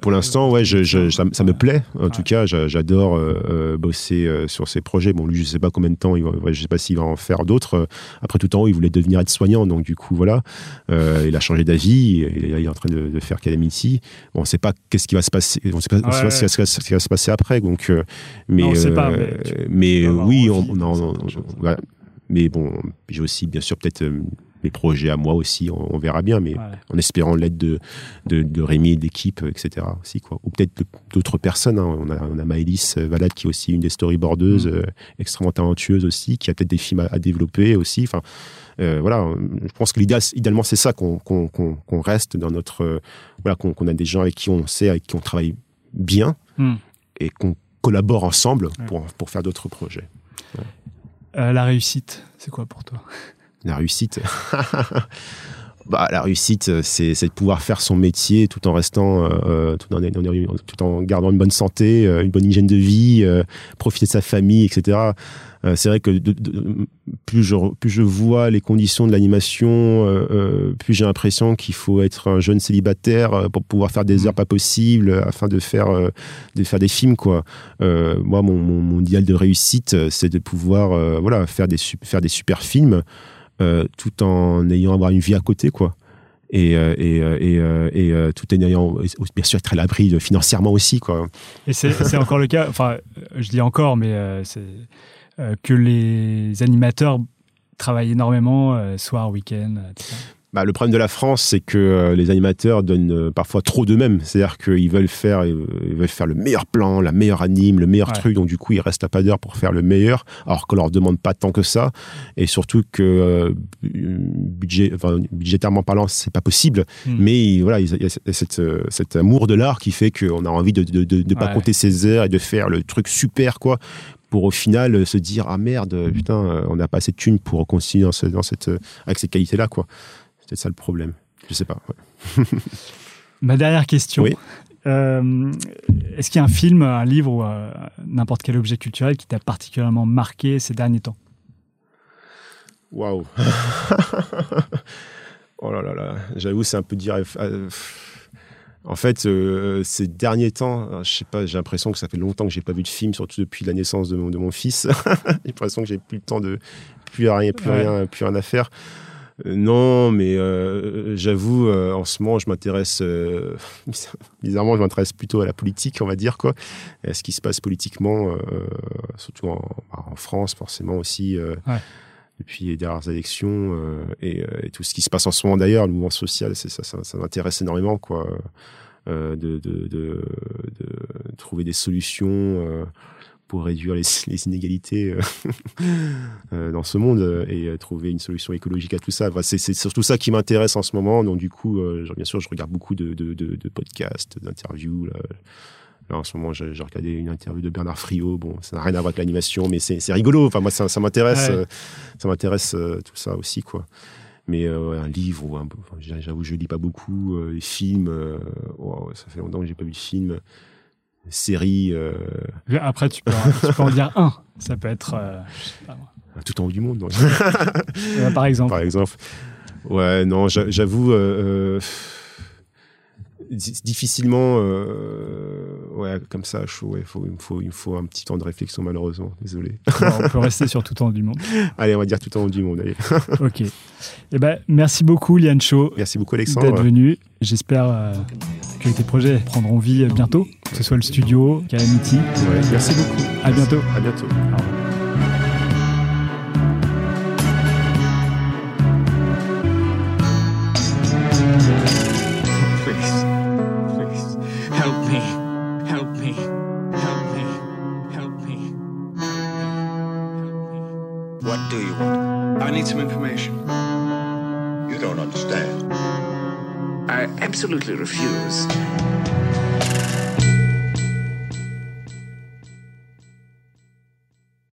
Pour l'instant, ouais, je, je- ça, ça me plaît. En Ouais. tout cas, j'a- j'adore euh, euh, bosser euh, sur ces projets. Bon, lui, je sais pas combien de temps, il va, ouais, je sais pas s'il va en faire d'autres. Euh, Après tout temps, il voulait devenir aide-soignant, donc du coup, voilà, Euh, il a changé d'avis. Il est en train de, de faire Calamity. Bon, on sait pas qu'est-ce qui va se passer. On sait pas, on sait pas Ouais. ce, qui va, se- ce qui va se passer après. Donc, euh, mais, Non, on euh, pas, mais oui, on, de on- faire on- certaines choses. voilà. Mais bon, j'ai aussi, bien sûr, peut-être euh, mes projets à moi aussi. On, on verra bien, mais Ouais. en espérant l'aide de, de, de Rémi et d'équipe, etc. Aussi, quoi. Ou peut-être d'autres personnes. hein. On, a, on a Maëlys euh, Valade qui est aussi une des storyboardeuses, Mm. euh, extrêmement talentueuse aussi, qui a peut-être des films à, à développer aussi. Enfin, euh, voilà, je pense que l'idéal, idéalement, c'est ça, qu'on qu'on- qu'on reste dans notre. euh, voilà, qu'on a des gens avec qui on sait, avec qui on travaille bien Mm. et qu'on collabore ensemble Ouais. pour, pour faire d'autres projets. La réussite, c'est quoi pour toi? La réussite. bah, la réussite, euh, c'est de pouvoir faire son métier tout en restant, euh, tout, en, tout en gardant une bonne santé, euh, une bonne hygiène de vie, euh, profiter de sa famille, etc. Euh, c'est vrai que de- de- plus, je, plus je vois les conditions de l'animation, euh, euh, plus j'ai l'impression qu'il faut être un jeune célibataire euh, pour pouvoir faire des heures pas possibles euh, afin de faire, euh, de faire des films. Quoi. Euh, moi, mon, mon, mon idéal de réussite, euh, c'est de pouvoir euh, voilà, faire, des, faire des super films euh, tout en ayant avoir une vie à côté, quoi. Et, euh, et, euh, et, euh, et, euh, tout en ayant, bien sûr, être à l'abri financièrement aussi, quoi. Et c'est encore le cas, enfin, euh, je dis encore, mais euh, c'est euh, que les animateurs travaillent énormément, euh, soir, week-end, euh. Bah, le problème de la France, c'est que euh, les animateurs donnent euh, parfois trop d'eux-mêmes. C'est-à-dire qu'ils veulent faire, euh, ils veulent faire le meilleur plan, la meilleure anime, le meilleur Ouais. truc. Donc du coup, ils restent à pas d'heure pour faire le meilleur, alors qu'on leur demande pas tant que ça. Et surtout que budget, enfin, budgétairement parlant, c'est pas possible. Hmm. Mais voilà, il y a cette, cet amour de l'art qui fait qu'on a envie de ne pas compter ses heures et de faire le truc super, quoi. Pour au final se dire ah merde putain euh, on n'a pas assez de thunes pour continuer dans, ce- dans cette avec ces qualités là quoi c'est peut-être ça le problème. Je sais pas. ouais. Ma dernière question. Oui. Euh, Est-ce qu'il y a un film, un livre ou euh, n'importe quel objet culturel qui t'a particulièrement marqué ces derniers temps? Waouh. oh là là là. J'avoue, c'est un peu dire. euh, En fait, euh, ces derniers temps, je sais pas, j'ai l'impression que ça fait longtemps que j'ai pas vu de film, surtout depuis la naissance de mon, de mon fils. j'ai l'impression que j'ai plus le temps de plus rien, plus Ouais. rien, plus rien à faire. Euh, non, mais euh, j'avoue, euh, en ce moment, je m'intéresse, euh, bizarrement, je m'intéresse plutôt à la politique, on va dire, quoi, à ce qui se passe politiquement, euh, surtout en, en France, forcément aussi. euh, Ouais. Depuis les dernières élections euh, et, euh, et tout ce qui se passe en ce moment d'ailleurs, le mouvement social, c'est ça, ça, ça m'intéresse énormément, quoi, euh, de, de, de, de trouver des solutions euh, pour réduire les, les inégalités euh, euh, dans ce monde euh, et trouver une solution écologique à tout ça. Enfin, c'est, surtout ça qui m'intéresse en ce moment. Donc du coup, genre, bien sûr, je regarde beaucoup de, de, de, de podcasts, d'interviews. Là. En ce moment, j'ai, regardé une interview de Bernard Friot. Bon, ça n'a rien à voir avec l'animation, mais c'est, rigolo. Enfin, moi, ça, ça m'intéresse. Ouais. euh, ça m'intéresse euh, tout ça aussi, quoi. Mais euh, un livre ou un, j'avoue, je lis pas beaucoup. Les films, wow, ça fait longtemps que j'ai pas vu de film. Séries. euh, Après, tu peux, tu peux en dire un. Ça peut être. euh, je sais pas moi. tout en haut du monde. Euh, Par exemple. par exemple. Ouais, non, j'a- j'avoue, euh, euh, di- difficilement, ouais, comme ça, chaud, ouais, faut, il, me faut, il me faut un petit temps de réflexion, malheureusement, désolé. On peut rester sur tout en haut du monde. allez, on va dire tout en haut du monde, allez. Ok. Eh ben, merci beaucoup, Liane Shaw, Merci beaucoup, d'être Alexandre. venu. J'espère que tes projets prendront vie bientôt, que ce soit le studio, Calamity. Ouais, merci beaucoup. À bientôt. À bientôt. Absolutely refuse